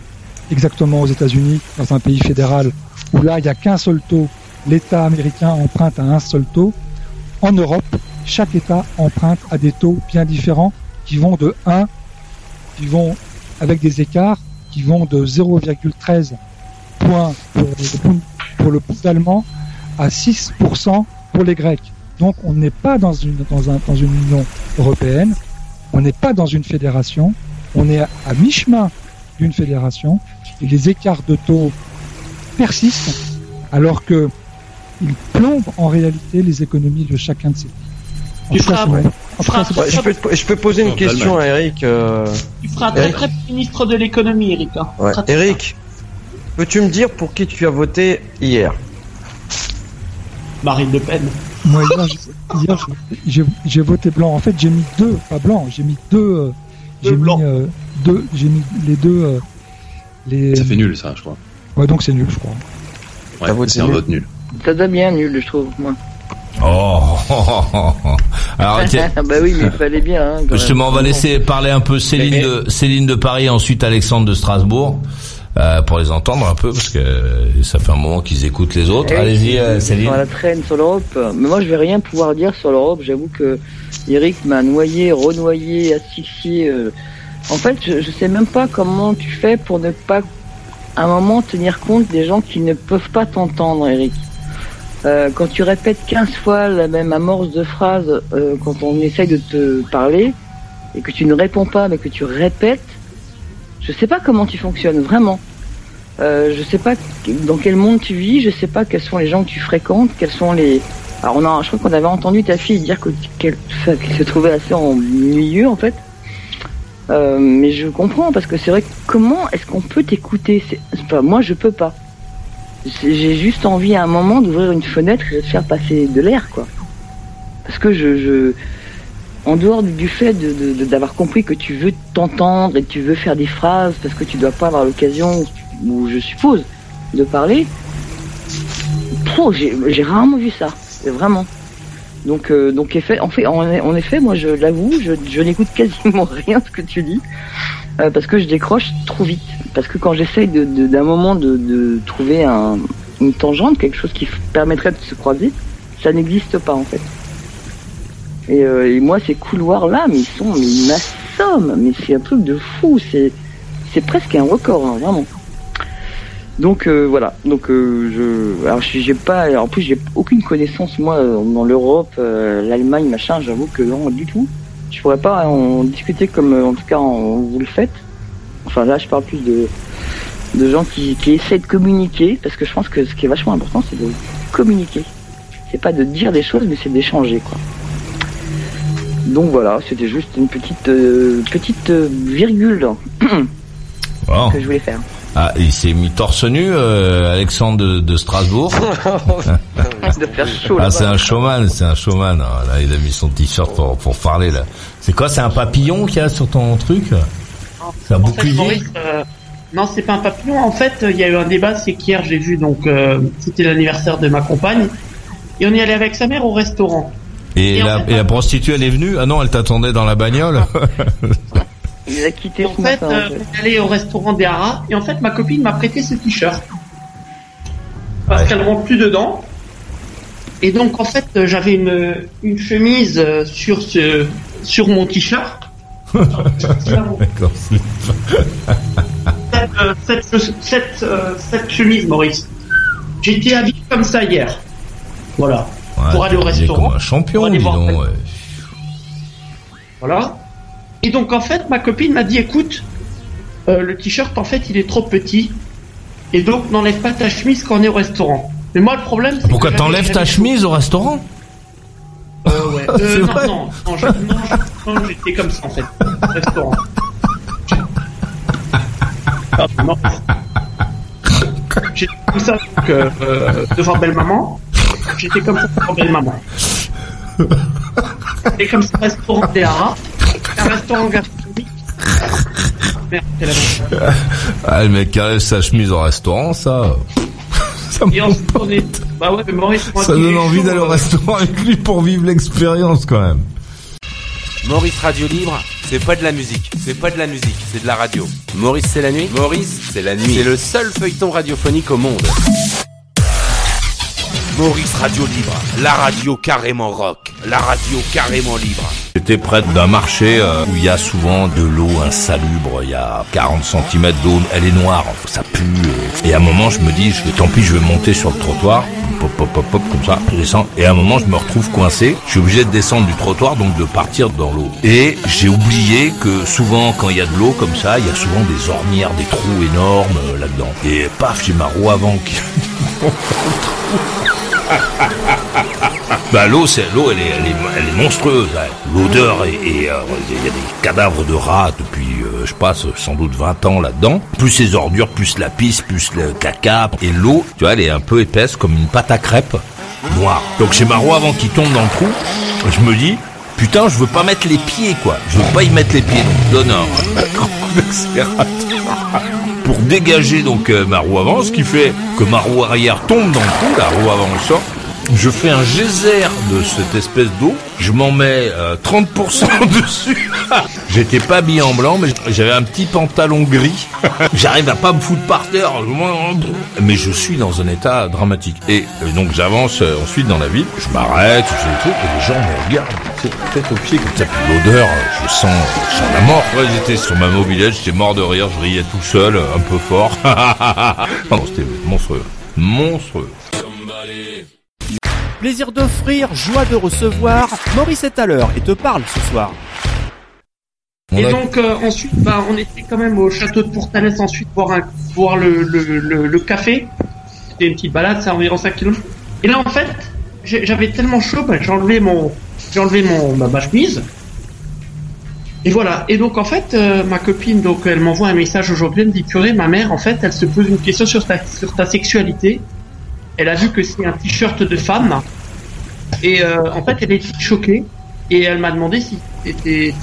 exactement aux États-Unis dans un pays fédéral où là il n'y a qu'un seul taux l'État américain emprunte à un seul taux en Europe chaque État emprunte à des taux bien différents qui vont de 1, qui vont avec des écarts qui vont de 0,13 points pour le pound allemand à 6% pour les Grecs. Donc on n'est pas dans une, Union européenne, on n'est pas dans une fédération, on est à mi-chemin d'une fédération et les écarts de taux persistent alors que ils plombent en réalité les économies de chacun de ces pays. Tu cas, feras- tu cas, Ouais, je, peux, je peux poser une question à Eric. euh, Tu feras un très Eric. très ministre de l'économie, Eric. hein. ouais. Très, très Eric, peux-tu me dire pour qui tu as voté hier? Marine Le Pen. Moi, hier, j'ai- hier, j'ai j'ai voté blanc. En fait, j'ai mis deux, pas blanc, j'ai mis deux. euh, j'ai mis euh, deux, j'ai mis les deux. euh, les... Ça fait nul, ça, je crois. Ouais, donc c'est nul, je crois. Ouais, c'est un vote nul. Ça donne bien nul, je trouve, moi. Oh. Alors tiens, bah oui, mais il fallait bien. Hein, justement, on va laisser parler un peu Céline de Céline de Paris, ensuite Alexandre de Strasbourg. euh, pour les entendre un peu parce que euh, ça fait un moment qu'ils écoutent les autres. Eh oui, Allez-y, euh, ils Céline. sont à la traîne sur l'Europe. Mais moi, je vais rien pouvoir dire sur l'Europe. J'avoue que Eric m'a noyé, renoyé, asphyxié. euh. En fait, je, je sais même pas comment tu fais pour ne pas, à un moment, tenir compte des gens qui ne peuvent pas t'entendre, Eric. Euh, quand tu répètes 15 fois la même amorce de phrase euh, quand on essaye de te parler et que tu ne réponds pas mais que tu répètes, je sais pas comment tu fonctionnes vraiment. Euh, je sais pas dans quel monde tu vis, je sais pas quels sont les gens que tu fréquentes, quels sont les. Alors on a, je crois qu'on avait entendu ta fille dire que- qu'elle enfin, se trouvait assez en milieu en fait. Euh, mais je comprends parce que c'est vrai comment est-ce qu'on peut t'écouter? Pas moi je peux pas. J'ai juste envie à un moment d'ouvrir une fenêtre et de faire passer de l'air quoi. Parce que je, en dehors du, fait d'avoir compris que tu veux t'entendre et que tu veux faire des phrases parce que tu dois pas avoir l'occasion ou je suppose de parler. J'ai rarement vu ça, vraiment. Donc, euh, donc en fait, en, effet, moi, je l'avoue, je n'écoute quasiment rien de ce que tu dis euh, parce que je décroche trop vite. Parce que quand j'essaye de- de- d'un moment de, trouver un, une tangente, quelque chose qui permettrait de se croiser, ça n'existe pas en fait. Et, euh, et moi, ces couloirs-là, mais ils sont, mais ils m'assomment, mais c'est un truc de fou, c'est, presque un record, hein, vraiment. Donc euh, voilà, donc je, j'ai pas, en plus j'ai aucune connaissance moi dans l'Europe, l'Allemagne, machin. J'avoue que non du tout. Je pourrais pas en discuter comme euh, en tout cas en- vous le faites. Enfin là, je parle plus de de gens qui, qui essaient de communiquer, parce que je pense que ce qui est vachement important, c'est de communiquer. C'est pas de dire des choses, mais c'est d'échanger quoi. Donc voilà, c'était juste une petite euh, petite euh, virgule que je voulais faire. Ah, il s'est mis torse nu, euh, Alexandre de, de Strasbourg. de faire chaud Ah, c'est un showman, c'est un showman. Ah, Là, il a mis son t-shirt pour, pour parler là. C'est quoi C'est un papillon qu'il y a sur ton truc? C'est un bouclier? Euh, non, c'est pas un papillon. En fait, il y a eu un débat, c'est qu'hier j'ai vu, donc euh, c'était l'anniversaire de ma compagne, et on y allait avec sa mère au restaurant. et, et en la, fait- et la prostituée, elle est venue? Ah non, elle t'attendait dans la bagnole Il a quitté en ce fait, matin. euh, allé au restaurant des Haras, et en fait, ma copine m'a prêté ce t-shirt. Parce Ouais. qu'elle rentre plus dedans. Et donc en fait, j'avais une, une chemise euh, sur ce sur mon t-shirt. D'accord. Cette, euh, cette, cette, euh, cette chemise, Maurice. J'étais habillé comme ça hier. Voilà. Ouais, Pour aller au restaurant. Comme un champion, Pour aller dis voir donc. ouais. Voilà. Et donc en fait, ma copine m'a dit, écoute, euh, le t-shirt en fait, il est trop petit. Et donc n'enlève pas ta chemise quand on est au restaurant. Mais moi le problème, c'est Pourquoi t'enlèves ta chemise au restaurant? Euh, ouais. Euh, non, non, non, je- j'étais comme ça en fait. au Restaurant. Non. J'étais comme ça donc, euh, devant belle maman. J'étais comme ça devant belle maman. Et comme ça, restaurant Déara, un restaurant gastronomique. Merde, c'est. Ah, le mec qui enlève sa chemise au restaurant, ça. Ça, me- Et. Bah ouais, mais Maurice, ça donne est envie chaud, d'aller au euh, restaurant avec lui pour vivre l'expérience quand même. Maurice Radio Libre, c'est pas de la musique, c'est pas de la musique, c'est de la radio. Maurice c'est la nuit? Maurice c'est la nuit. C'est le seul feuilleton radiophonique au monde. Maurice Radio Libre, la radio carrément rock, la radio carrément libre. J'étais près d'un marché euh, où il y a souvent de l'eau insalubre, il y a 40 cm d'eau, elle est noire, ça pue. Et à un moment, je me dis, tant pis, je vais monter sur le trottoir, pop, pop, pop, pop, comme ça, je. Et à un moment, je me retrouve coincé, je suis obligé de descendre du trottoir, donc de partir dans l'eau. Et j'ai oublié que souvent, quand il y a de l'eau comme ça, il y a souvent des ornières, des trous énormes euh, là-dedans. Et paf, j'ai ma roue avant qui... Bah l'eau, c'est l'eau, elle est, elle est, elle est monstrueuse. hein. L'odeur et il y a des cadavres de rats depuis, euh, je passe sans doute 20 ans là-dedans. Plus les ordures, plus la pisse, plus le caca et l'eau. Tu vois, elle est un peu épaisse comme une pâte à crêpes noire. Donc j'ai ma roue avant qui tombe dans le trou. Je me dis. Putain, je veux pas mettre les pieds, quoi. Je veux pas y mettre les pieds. Donc, donne un pour dégager donc euh, ma roue avant, ce qui fait que ma roue arrière tombe dans le trou, la roue avant sort. Je fais un geyser de cette espèce d'eau, je m'en mets euh, 30% dessus. J'étais pas habillé en blanc, mais j'avais un petit pantalon gris. J'arrive à pas me foutre par terre, mais je suis dans un état dramatique. Et euh, donc j'avance euh, ensuite dans la ville, je m'arrête, je fais des trucs, et les gens me regardent, c'est tête aux pieds comme ça. L'odeur, euh, je sens, je sens la mort. J'étais sur ma mobilette, j'étais mort de rire, je riais tout seul, un peu fort. non, c'était monstrueux. Monstrueux. Plaisir d'offrir, joie de recevoir. Maurice est à l'heure et te parle ce soir. Et donc euh, ensuite, bah, on était quand même au château de Pourtalès ensuite boire, un, boire le, le, le, le café. C'était une petite balade, c'est environ 5 km. Et là en fait, j'avais tellement chaud, bah, j'ai enlevé mon, j'ai enlevé mon ma, ma chemise. Et voilà. Et donc en fait, euh, ma copine, donc elle m'envoie un message aujourd'hui, elle me dit purée, ma mère en fait, elle se pose une question sur ta sur ta sexualité. Elle a vu que c'est un t-shirt de femme. Et euh, en fait, elle était choquée. Et elle m'a demandé si, t'étais-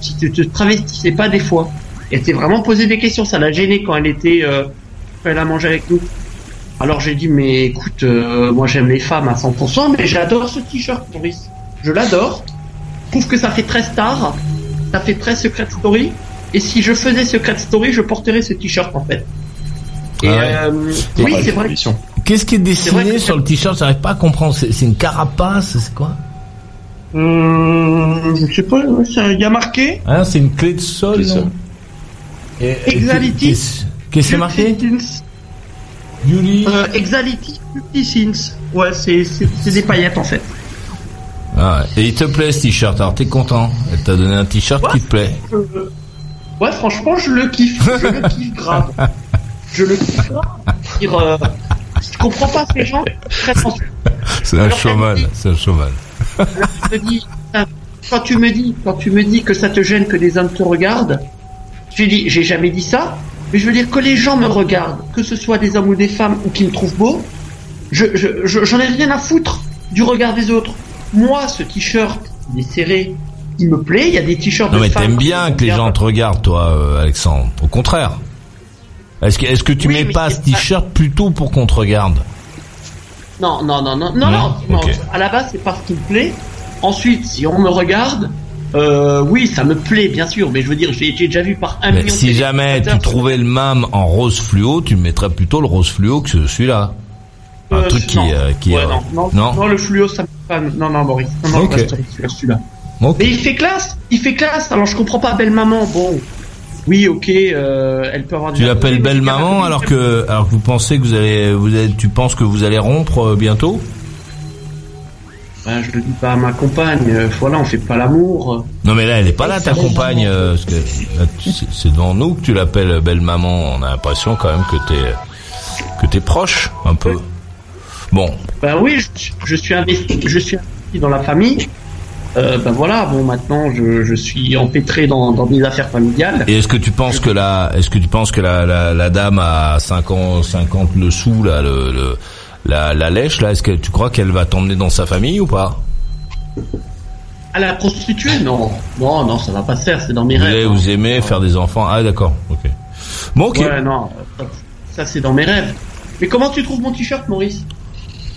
si, tu te travestissais pas des fois. Et elle s'est vraiment posé des questions. Ça l'a gênée quand elle était, euh, quand elle a mangé avec nous. Alors j'ai dit, mais écoute, euh, moi j'aime les femmes à 100%, mais j'adore ce t-shirt, Maurice. Je l'adore. Je trouve que ça fait très star. Ça fait très Secret Story. Et si je faisais Secret Story, je porterais ce t-shirt en fait. Et Ah ouais. euh, oui, c'est vrai. Qu'est-ce qui est dessiné sur le t-shirt? J'arrive pas à comprendre. C'est une carapace, c'est quoi? Euh, je sais pas, il y a marqué Hein, c'est une clé de sol, Exality. Qu'est-ce que c'est marqué? Yuli. Euh, Exality 50 Sins. Ouais, c'est des paillettes en fait. Ah, ouais. Et il te plaît ce t-shirt, alors t'es content? Elle t'a donné un t-shirt qui te plaît. Euh, ouais, franchement, je le kiffe. Je le kiffe grave. Je le kiffe grave. Je comprends pas ces gens très sensibles. C'est un chômal, c'est un euh, quand tu me dis, quand tu me dis que ça te gêne que les hommes te regardent, j'ai dit, j'ai jamais dit ça, mais je veux dire que les gens me regardent, que ce soit des hommes ou des femmes ou qui me trouvent beau, je, je, je- j'en ai rien à foutre du regard des autres. Moi, ce t-shirt, il est serré, il me plaît. Il y a des t-shirts Non de mais femmes t'aimes bien que les gens te regardent, toi, euh, Alexandre. Au contraire. Est-ce que, est-ce que tu Oui, mets pas ce t-shirt plutôt pour qu'on te regarde Non, non, non, non, non, Non non, non. Ok. À la base, c'est parce qu'il me plaît. Ensuite, si on me regarde, euh, oui, ça me plaît, bien sûr. Mais je veux dire, j'ai déjà vu par un Mais million si jamais tu trouvais le même en rose fluo, tu mettrais plutôt le rose fluo que celui-là. Euh, un truc qui, non. euh, qui Ouais, euh, non, non, non non, le fluo, ça me pas. Non, non, Boris. Non, non, Ok. reste sur celui-là. Ok. Mais il fait classe, il fait classe. Alors je comprends pas, belle maman. Bon, oui, ok, euh, elle peut avoir. Tu l'appelles belle maman alors que alors que vous pensez que vous allez vous allez, tu penses que vous allez rompre euh, bientôt? Ben, je le dis pas à ma compagne. euh, Voilà, on fait pas l'amour. Non mais là elle est pas là ta compagne euh, c'est devant nous que tu l'appelles belle maman. On a l'impression quand même que t'es que t'es proche un peu. Bon, Ben oui, je, je suis investi, je suis investi dans la famille. Euh, ben voilà, bon maintenant je, je suis empêtré dans, dans mes affaires familiales. et est-ce que tu penses que la est-ce que tu penses que la, la, la dame à 50 50 le sou là le, le la, la lèche là est-ce que tu crois qu'elle va t'emmener dans sa famille ou pas? À la prostituée, non, non, non, ça va pas se faire, c'est dans mes Vous rêves. vous aimez faire des enfants? Ah d'accord, ok. Bon ok. Ouais, non, ça, ça, c'est dans mes rêves. Mais comment tu trouves mon t-shirt, Maurice?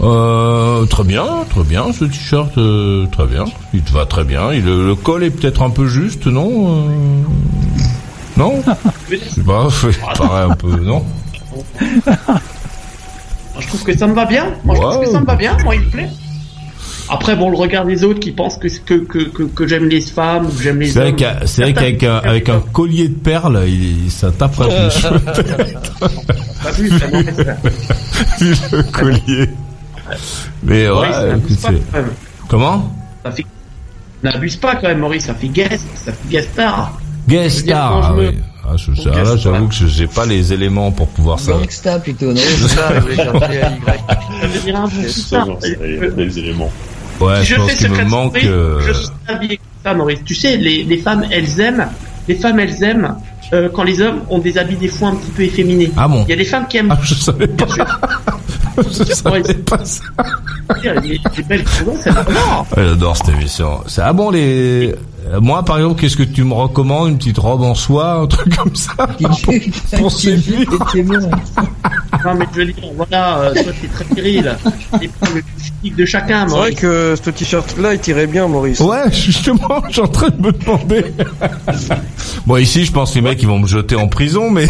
Euh, très bien, très bien, ce t-shirt, euh, très bien. Il te va très bien. Il, le col est peut-être un peu juste, non euh, Non Je sais pas, il paraît un peu, non Moi, je trouve que ça me va bien. Moi, je trouve que ça me va bien. Moi, il me plaît. Après, bon, le regard des autres qui pensent que que que que, que j'aime les femmes ou que j'aime les C'est vrai hommes. c'est vrai qu'avec un, avec un collier de perles, il, ça taperait plus. Pas plus, ça m'intéresse. le collier. Mais ouais, même. comment? Ça fait- N'abuse pas quand même, Maurice. Ça fait guest, ça fait guest star. Guest star. ah oui. Ah, je- ah, là, j'avoue que je- j'ai pas les éléments pour pouvoir ça. Gangsta plutôt, non oui, j'ai un peu éléments. Ouais, Si je je pense fais qu'il me manque. Euh, je suis habillé comme ça, Maurice. Tu sais, les, les femmes, elles aiment, les femmes, elles aiment euh, quand les hommes ont des habits des fois un petit peu efféminés. Ah bon? Il y a des femmes qui aiment. Ah, je savais pas. je savais Ouais. pas ça. Ouais, J'adore cette émission. C'est ah bon les moi par exemple qu'est-ce que tu me recommandes une petite robe en soie un truc comme ça pour, pour séduire Non, mais je veux dire, voilà, euh, toi, t'es très viril. C'est pas le physique de chacun, C'est vrai que ce t-shirt-là, il tirait bien, Maurice. Ouais, justement, je suis en train de me demander. bon, ici, je pense que les mecs, ils vont me jeter en prison, mais...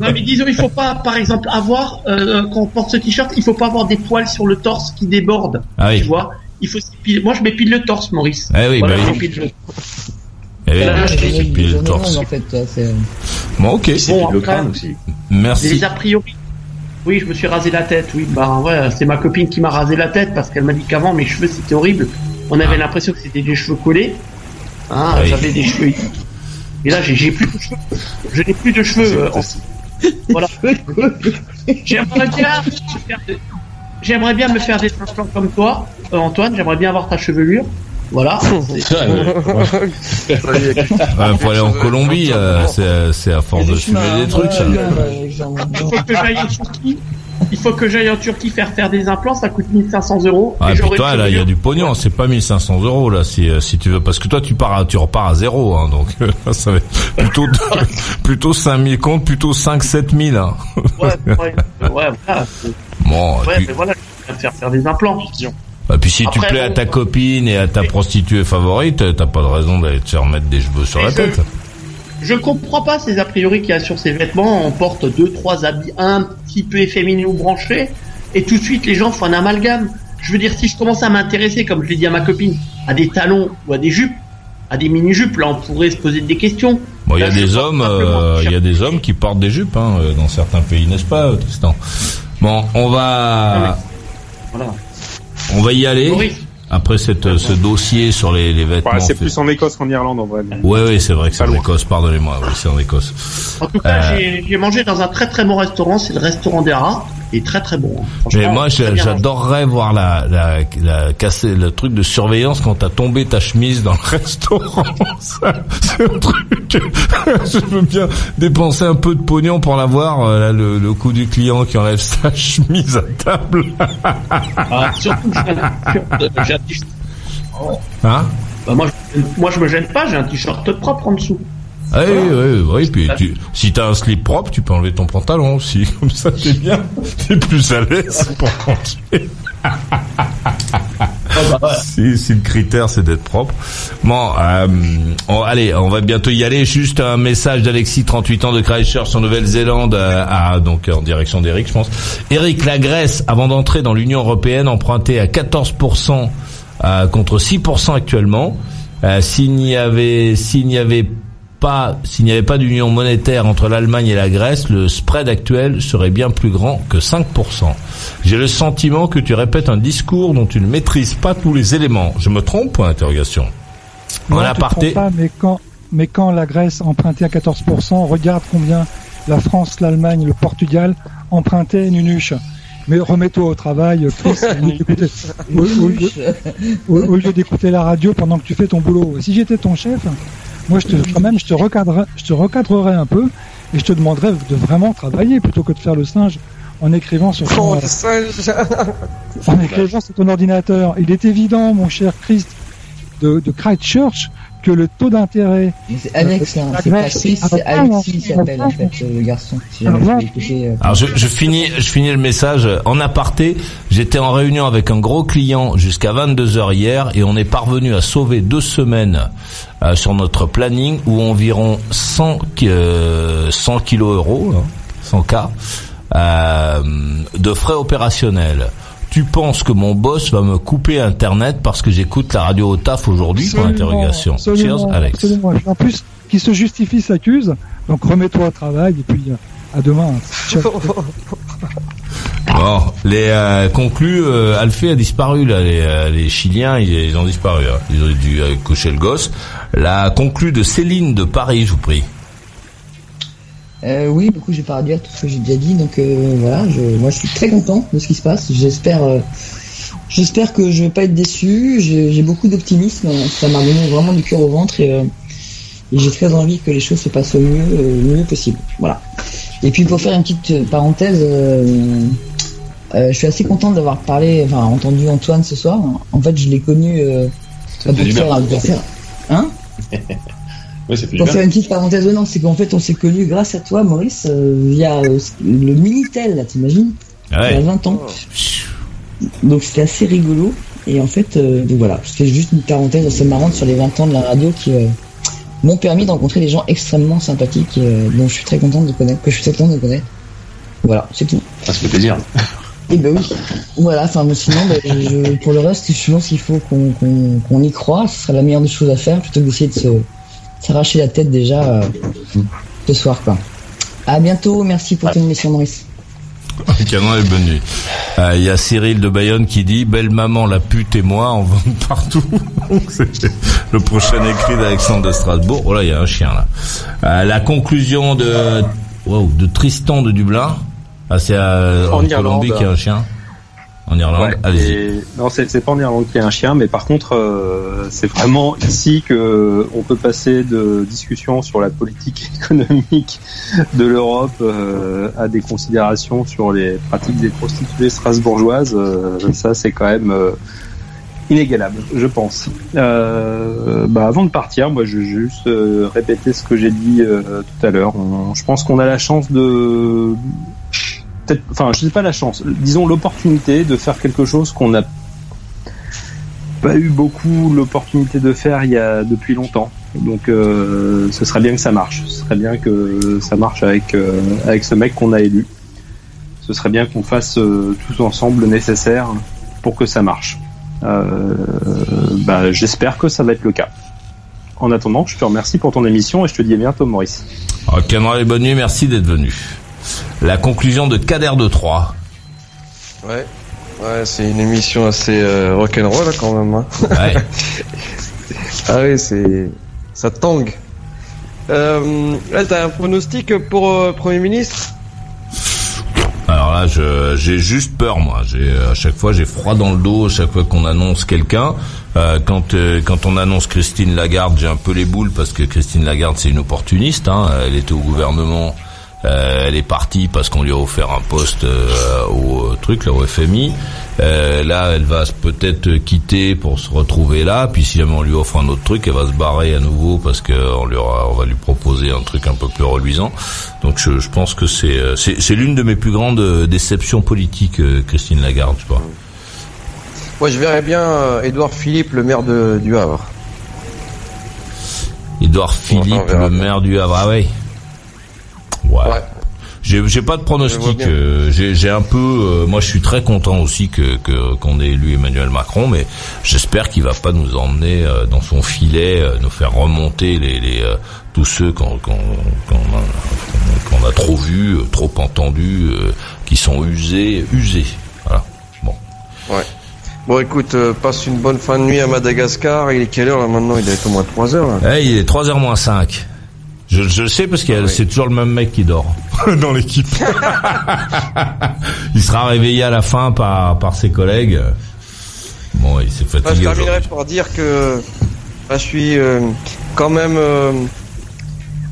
Non, mais disons, il faut pas, par exemple, avoir, euh, quand on porte ce t-shirt, il faut pas avoir des poils sur le torse qui débordent. Ah oui. Tu vois? Il faut s'épiler. Moi, je m'épile le torse, Maurice. Eh oui, Voilà, bah je oui. m'épile le- Eh, Là, je puis le torse. en fait, c'est... Bon, ok. Bon, après, Merci. les a priori. Oui, je me suis rasé la tête. Oui, bah ouais, c'est ma copine qui m'a rasé la tête parce qu'elle m'a dit qu'avant mes cheveux c'était horrible. On avait l'impression que c'était des cheveux collés. Hein, Ah oui. J'avais des cheveux. Et là, j'ai j'ai plus de cheveux. Je n'ai plus de cheveux. euh, en- Voilà. J'aimerais bien, me faire des- j'aimerais bien me faire des implants comme toi, euh, Antoine. J'aimerais bien avoir ta chevelure. Voilà. Ouais, faut aller en Colombie, euh, c'est c'est à force de fumer des trucs, ça. Il faut que j'aille en Turquie. Il faut que j'aille en Turquie faire faire des implants. Ça coûte 1500 euros. Ah, Et puis j'aurai toi, une là, il y a du pognon. C'est pas 1500 euros, là, si, euh, si tu veux. Parce que toi, tu pars, à- tu repars à zéro, hein. Donc, euh, ça va être plutôt, plutôt 5000 comptes, plutôt 5, 7000, hein. Ouais, ouais, ouais, voilà. Ouais, mais voilà, je vais faire faire des implants. et puis si tu plais à ta copine et à ta prostituée favorite, t'as pas de raison d'aller te faire mettre des cheveux sur la je- tête. Je comprends pas ces a priori qu'il y a sur ces vêtements. On porte deux, trois habits un petit peu efféminés ou branchés, et tout de suite les gens font un amalgame. Je veux dire, si je commence à m'intéresser, comme je l'ai dit à ma copine, à des talons ou à des jupes, à des mini-jupes, là on pourrait se poser des questions. Bon, il y a des hommes, euh, il y a des hommes qui portent des jupes, hein, euh, dans certains pays, n'est-ce pas, euh, Tristan? Bon, on va, Voilà. on va y aller. Maurice. Après cette, ce dossier sur les, les vêtements. Ouais, c'est plus en Écosse qu'en Irlande en vrai. Ouais, ouais, c'est vrai que c'est en. Écosse, pardonnez-moi, oui, c'est en Écosse. En tout cas, Euh. j'ai- j'ai mangé dans un très très bon restaurant, c'est le restaurant des rats, et très très bon. hein. Mais moi, j'adorerais voir la, la, la casser le truc de surveillance quand t'as tombé ta chemise dans le restaurant. C'est un truc. Je veux bien dépenser un peu de pognon pour l'avoir. euh, Là, le, le coup du client qui enlève sa chemise à table. Ah, surtout que j'ai un- t-shirt. Hein? Bah, moi, je, moi je me gêne pas, j'ai un t-shirt propre en dessous. Ah oui, oui, oui. Puis tu, si t'as un slip propre, tu peux enlever ton pantalon aussi. Comme ça, t'es bien. T'es plus à l'aise pour continuer. si, si le critère c'est d'être propre. Bon, euh, on, allez, on va bientôt y aller. Juste un message d'Alexis, 38 ans de Christchurch en Nouvelle-Zélande, euh, à, donc en direction d'Eric, je pense. Eric, la Grèce, avant d'entrer dans l'Union européenne, empruntait à 14% euh, contre 6% actuellement. Euh, s'il n'y avait, s'il n'y avait pas, s'il n'y avait pas d'union monétaire entre l'Allemagne et la Grèce, le spread actuel serait bien plus grand que 5%. J'ai le sentiment que tu répètes un discours dont tu ne maîtrises pas tous les éléments. Je me trompe Point d'interrogation. Mais quand, mais quand la Grèce empruntait à 14%, regarde combien la France, l'Allemagne, le Portugal empruntaient Nunuche. Mais remets-toi au travail, Chris, au, lieu d'écouter la radio pendant que tu fais ton boulot. Si j'étais ton chef, moi, je te, quand même, je te recadrerais, je te recadrerais un peu et je te demanderais de vraiment travailler plutôt que de faire le singe en écrivant sur ton, en écrivant sur ton ordinateur. Il est évident, mon cher Christ, de, de Christchurch, que le taux d'intérêt. C'est Alex, hein, c'est pas Chris, c'est Alexis qui s'appelle en fait le garçon. Si euh, Alors je, je, finis, je finis le message en aparté. J'étais en réunion avec un gros client jusqu'à 22 h hier et on est parvenu à sauver deux semaines euh, sur notre planning où environ 100 euh, 100 kilos euros, 100 hein, k euh, de frais opérationnels tu penses que mon boss va me couper Internet parce que j'écoute la radio au taf aujourd'hui pour l'interrogation Cheers, Alex. En plus, qui se justifie s'accuse, donc remets-toi au travail et puis euh, à demain. bon, les euh, conclus, euh, Alphée a disparu là, les, euh, les Chiliens ils, ont disparu, hein. ils ont dû coucher le gosse. La conclue de Céline de Paris, je vous prie. Euh, oui, du coup, je vais pas redire tout ce que j'ai déjà dit. Donc euh, voilà, je, moi, je suis très content de ce qui se passe. J'espère, euh, j'espère que je vais pas être déçu. J'ai beaucoup d'optimisme. Ça m'a donné vraiment du cœur au ventre et, j'ai très envie que les choses se passent au mieux, mieux possible. Voilà. Et puis pour faire une petite parenthèse, je suis assez content d'avoir parlé, enfin entendu Antoine ce soir. En fait, je l'ai connu faire, pour faire, hein? pour faire une petite parenthèse, non, c'est qu'en fait, on s'est connus grâce à toi, Maurice, euh, via euh, le Minitel, là, t'imagines ah Il y a 20 ans. Donc c'était assez rigolo. Et en fait, euh, donc voilà, c'était juste une parenthèse assez marrante sur les 20 ans de la radio qui m'ont permis de rencontrer des gens extrêmement sympathiques dont je suis très content de connaître, que je suis très content de connaître. Voilà, c'est tout. Ça se fait plaisir. Et eh ben oui. Voilà, enfin, sinon, ben, pour le reste, je pense qu'il faut qu'on y croit. Ce serait la meilleure des choses à faire plutôt que d'essayer de se s'arracher la tête déjà euh, ce soir. Quoi. À bientôt, merci pour ton émission, Maurice. Canon est venu. Euh, il y a Cyril de Bayonne qui dit Belle maman, la pute et moi, on vend partout. Le prochain écrit d'Alexandre de Strasbourg. Oh là, il y a un chien là. Euh, la conclusion de de Tristan de Dublin. Ah, c'est en, en Colombie qu'il y a un chien. En Irlande, allez-y. Non, c'est pas en Irlande qu'il y a un chien, mais par contre, euh, c'est vraiment ici que on peut passer de discussions sur la politique économique de l'Europe euh, à des considérations sur les pratiques des prostituées strasbourgeoises. Euh, ça, c'est quand même inégalable, je pense. bah, avant de partir, moi, je vais juste répéter ce que j'ai dit tout à l'heure. Je pense qu'on a la chance de enfin, je sais pas la chance, disons l'opportunité de faire quelque chose qu'on n'a pas eu beaucoup l'opportunité de faire il y a depuis longtemps. Donc, euh, ce serait bien que ça marche. Ce serait bien que ça marche avec euh, avec ce mec qu'on a élu. Ce serait bien qu'on fasse euh, tous ensemble le nécessaire pour que ça marche. bah, j'espère que ça va être le cas. En attendant, je te remercie pour ton émission et je te dis à bientôt, Maurice. Ok, et bonne nuit, merci d'être venu la conclusion de Kader de 3. Ouais, ouais, c'est une émission assez euh, rock'n'roll quand même. Hein. Ouais. ah oui, c'est ça tangue. Euh, t'as un pronostic pour euh, Premier ministre? Alors là, j'ai juste peur, moi. J'ai à chaque fois, j'ai froid dans le dos à chaque fois qu'on annonce quelqu'un. Euh, quand quand on annonce Christine Lagarde, j'ai un peu les boules parce que Christine Lagarde, c'est une opportuniste. Hein. Elle était au gouvernement euh, elle est partie parce qu'on lui a offert un poste euh, au truc là au FMI. Euh, là, elle va peut-être quitter pour se retrouver là. Puis si jamais on lui offre un autre truc, elle va se barrer à nouveau parce qu'on lui aura, on va lui proposer un truc un peu plus reluisant. Donc je, je pense que c'est c'est l'une de mes plus grandes déceptions politiques, Christine Lagarde, je crois. Moi, je verrais bien euh, Édouard Philippe, le maire de, du Havre. Édouard Philippe, le maire du Havre. Ah ouais. Ouais. J'ai pas de pronostic. Euh, j'ai un peu. Euh, moi, je suis très content aussi que qu'on ait élu Emmanuel Macron, mais j'espère qu'il va pas nous emmener euh, dans son filet, nous faire remonter les, les tous ceux qu'on a, a, trop vu, trop entendu, qui sont usés, usés. Voilà. Bon. Ouais. Bon, écoute, passe une bonne fin de nuit à Madagascar. Il est quelle heure là maintenant? Il est au moins 3 heures. Là. Eh, il est 3 heures moins 5. Je, je le sais parce que ah c'est toujours le même mec qui dort dans l'équipe. il sera réveillé à la fin par, par ses collègues. Bon, il s'est fatigué. je terminerai pour dire que bah, je suis euh, quand même euh,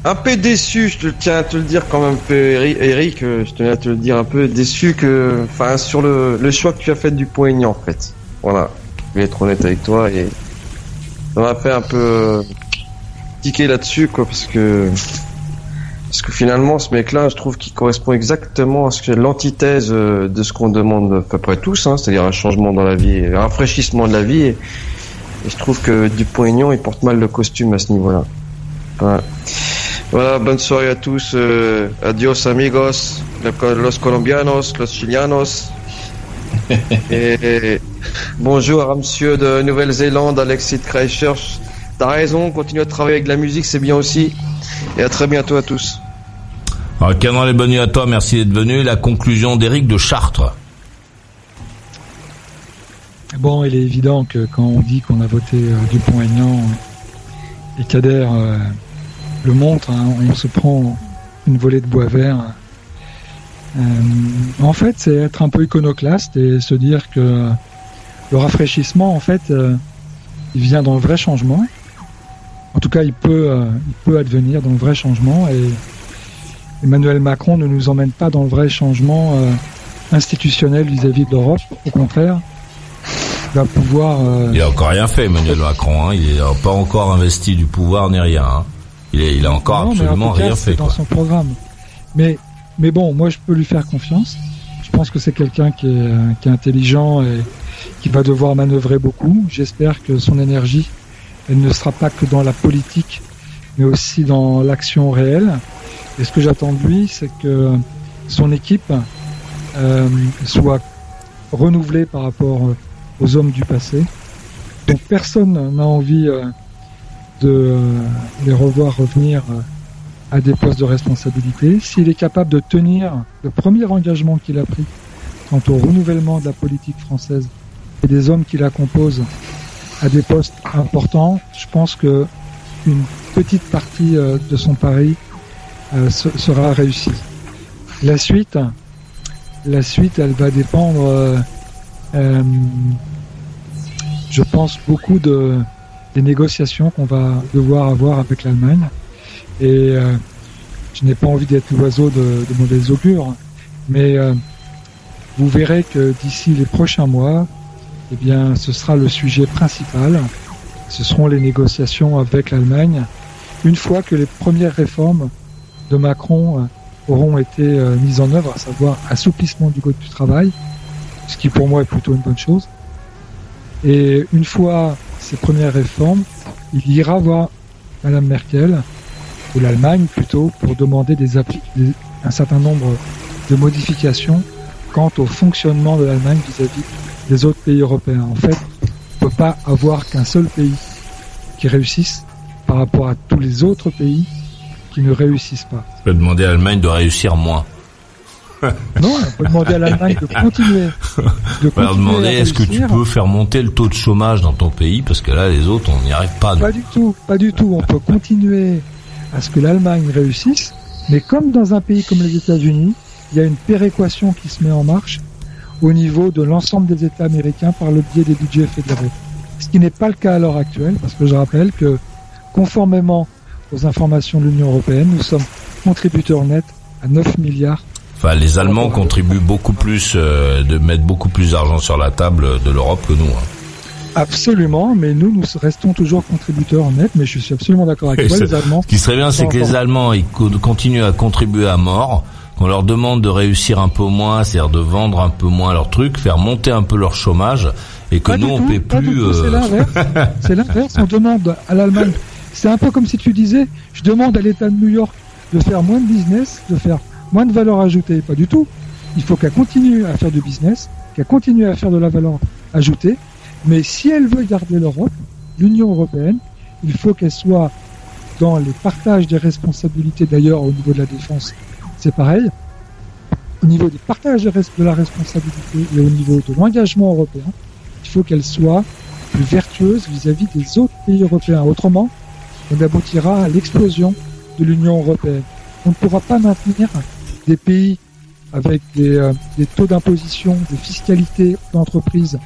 un peu déçu. Je te tiens à te le dire quand même, peu, Eric. Euh, je tenais à te le dire un peu déçu que, enfin, sur le, le choix que tu as fait du poignant en fait. Voilà, je vais être honnête avec toi et ça m'a fait un peu là-dessus, quoi, parce que parce que finalement, ce mec-là, je trouve qu'il correspond exactement à ce que l'antithèse euh, de ce qu'on demande à peu près tous, hein, c'est-à-dire un changement dans la vie, un rafraîchissement de la vie. Et, je trouve que Dupont-Aignan, il porte mal le costume à ce niveau-là. Voilà. bonne soirée à tous. Euh, adios amigos, los colombianos, los chilenos. et, bonjour à monsieur de Nouvelle-Zélande, Alexis de Christchurch. T'as raison, continue à travailler avec de la musique, c'est bien aussi. Et à très bientôt à tous. Alors, Canon, les bonnes nuits à toi, merci d'être venu. La conclusion d'Éric de Chartres. Bon, il est évident que quand on dit qu'on a voté euh, Dupont-Aignan et Kader euh, le montre, hein, on se prend une volée de bois vert. Euh, en fait, c'est être un peu iconoclaste et se dire que le rafraîchissement, en fait, il vient dans le vrai changement. En tout cas, il peut, euh, il peut advenir dans le vrai changement et Emmanuel Macron ne nous emmène pas dans le vrai changement euh, institutionnel vis-à-vis de l'Europe. Au contraire, il va pouvoir. Euh, il a encore rien fait, Emmanuel Macron. Hein. Il n'a pas encore investi du pouvoir ni rien. Hein. Il, est, il a encore absolument rien fait. Dans son programme. Mais, mais bon, moi, je peux lui faire confiance. Je pense que c'est quelqu'un qui est, qui est intelligent et qui va devoir manœuvrer beaucoup. J'espère que son énergie elle ne sera pas que dans la politique, mais aussi dans l'action réelle. Et ce que j'attends de lui, c'est que son équipe euh, soit renouvelée par rapport aux hommes du passé. Donc personne n'a envie euh, de euh, les revoir revenir à des postes de responsabilité. S'il est capable de tenir le premier engagement qu'il a pris quant au renouvellement de la politique française et des hommes qui la composent à des postes importants, je pense que une petite partie euh, de son pari euh, sera réussie. La suite, la suite, elle va dépendre, euh, je pense, beaucoup de des négociations qu'on va devoir avoir avec l'Allemagne. Et je n'ai pas envie d'être l'oiseau de, de mauvais augure, mais vous verrez que d'ici les prochains mois, eh bien, ce sera le sujet principal. Ce seront les négociations avec l'Allemagne. Une fois que les premières réformes de Macron euh, auront été euh, mises en œuvre, à savoir assouplissement du code du travail, ce qui pour moi est plutôt une bonne chose. Et une fois ces premières réformes, il ira voir Madame Merkel, ou l'Allemagne plutôt, pour demander un certain nombre de modifications quant au fonctionnement de l'Allemagne vis-à-vis des autres pays européens. En fait, on ne peut pas avoir qu'un seul pays qui réussisse par rapport à tous les autres pays qui ne réussissent pas. On peut demander à l'Allemagne de réussir moins. non, on peut demander à l'Allemagne de continuer. De on peut demander est-ce que tu peux faire monter le taux de chômage dans ton pays? Parce que là les autres on n'y arrive pas. Pas du tout, pas du tout. On peut continuer à ce que l'Allemagne réussisse, mais comme dans un pays comme les États-Unis, il y a une péréquation qui se met en marche au niveau de l'ensemble des États américains par le biais des budgets fédéraux. Ce qui n'est pas le cas à l'heure actuelle, parce que je rappelle que, conformément aux informations de l'Union européenne, nous sommes contributeurs nets à 9 milliards. Enfin, les Allemands contribuent beaucoup plus, euh, de mettre beaucoup plus d'argent sur la table de l'Europe que nous. Hein. Absolument, mais nous, nous restons toujours contributeurs nets, mais je suis absolument d'accord avec toi, les Allemands. Ce qui serait bien, c'est que les Allemands ils continuent à contribuer à mort, qu'on leur demande de réussir un peu moins, c'est-à-dire de vendre un peu moins leurs trucs, faire monter un peu leur chômage, et que nous, on paie plus... C'est l'inverse. c'est l'inverse. On demande à l'Allemagne... C'est un peu comme si tu disais, je demande à l'État de New York de faire moins de business, de faire moins de valeur ajoutée. Pas du tout. Il faut qu'elle continue à faire du business, qu'elle continue à faire de la valeur ajoutée. Mais si elle veut garder l'Europe, l'Union européenne, il faut qu'elle soit dans les partages des responsabilités d'ailleurs au niveau de la défense. C'est pareil. Au niveau des partages de la responsabilité et au niveau de l'engagement européen, il faut qu'elle soit plus vertueuse vis-à-vis des autres pays européens. Autrement, on aboutira à l'explosion de l'Union européenne. On ne pourra pas maintenir des pays avec des, euh, taux d'imposition, des fiscalités d'entreprise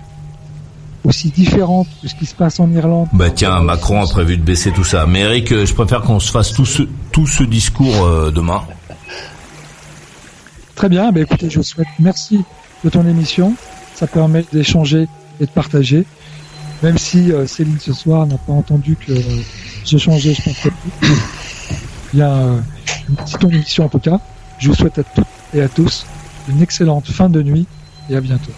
aussi différentes que ce qui se passe en Irlande. Bah tiens, Macron a prévu de baisser tout ça. Mais Eric, euh, je préfère qu'on se fasse tout ce, tout ce discours euh, demain. Très bien, bah écoutez, je vous souhaite merci de ton émission. Ça permet d'échanger et de partager. Même si Céline ce soir n'a pas entendu que j'ai changé, je pense que il y a une petite émission en tout cas. Je vous souhaite à toutes et à tous une excellente fin de nuit et à bientôt.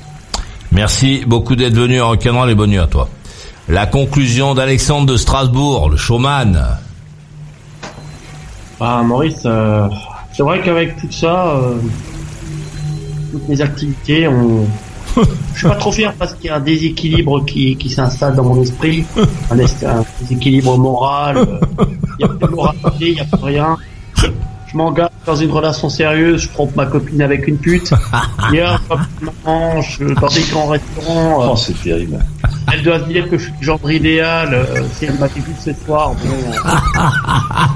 Merci beaucoup d'être venu en Rock'n'Roll et bonne nuit à toi. La conclusion d'Alexandre de Strasbourg, le showman. Ah Maurice, euh, c'est vrai qu'avec tout ça, euh, toutes mes activités, on... je suis pas trop fier parce qu'il y a un déséquilibre qui, qui s'installe dans mon esprit, un, un déséquilibre moral. Euh, il y a plus de moralité, il y a plus rien je m'engage dans une relation sérieuse, je trompe ma copine avec une pute. Hier, je mange dans des grands restaurants. Euh, oh, c'est terrible. Elle doit se dire que je suis le genre idéal. Euh, si elle m'a vu ce soir, bon.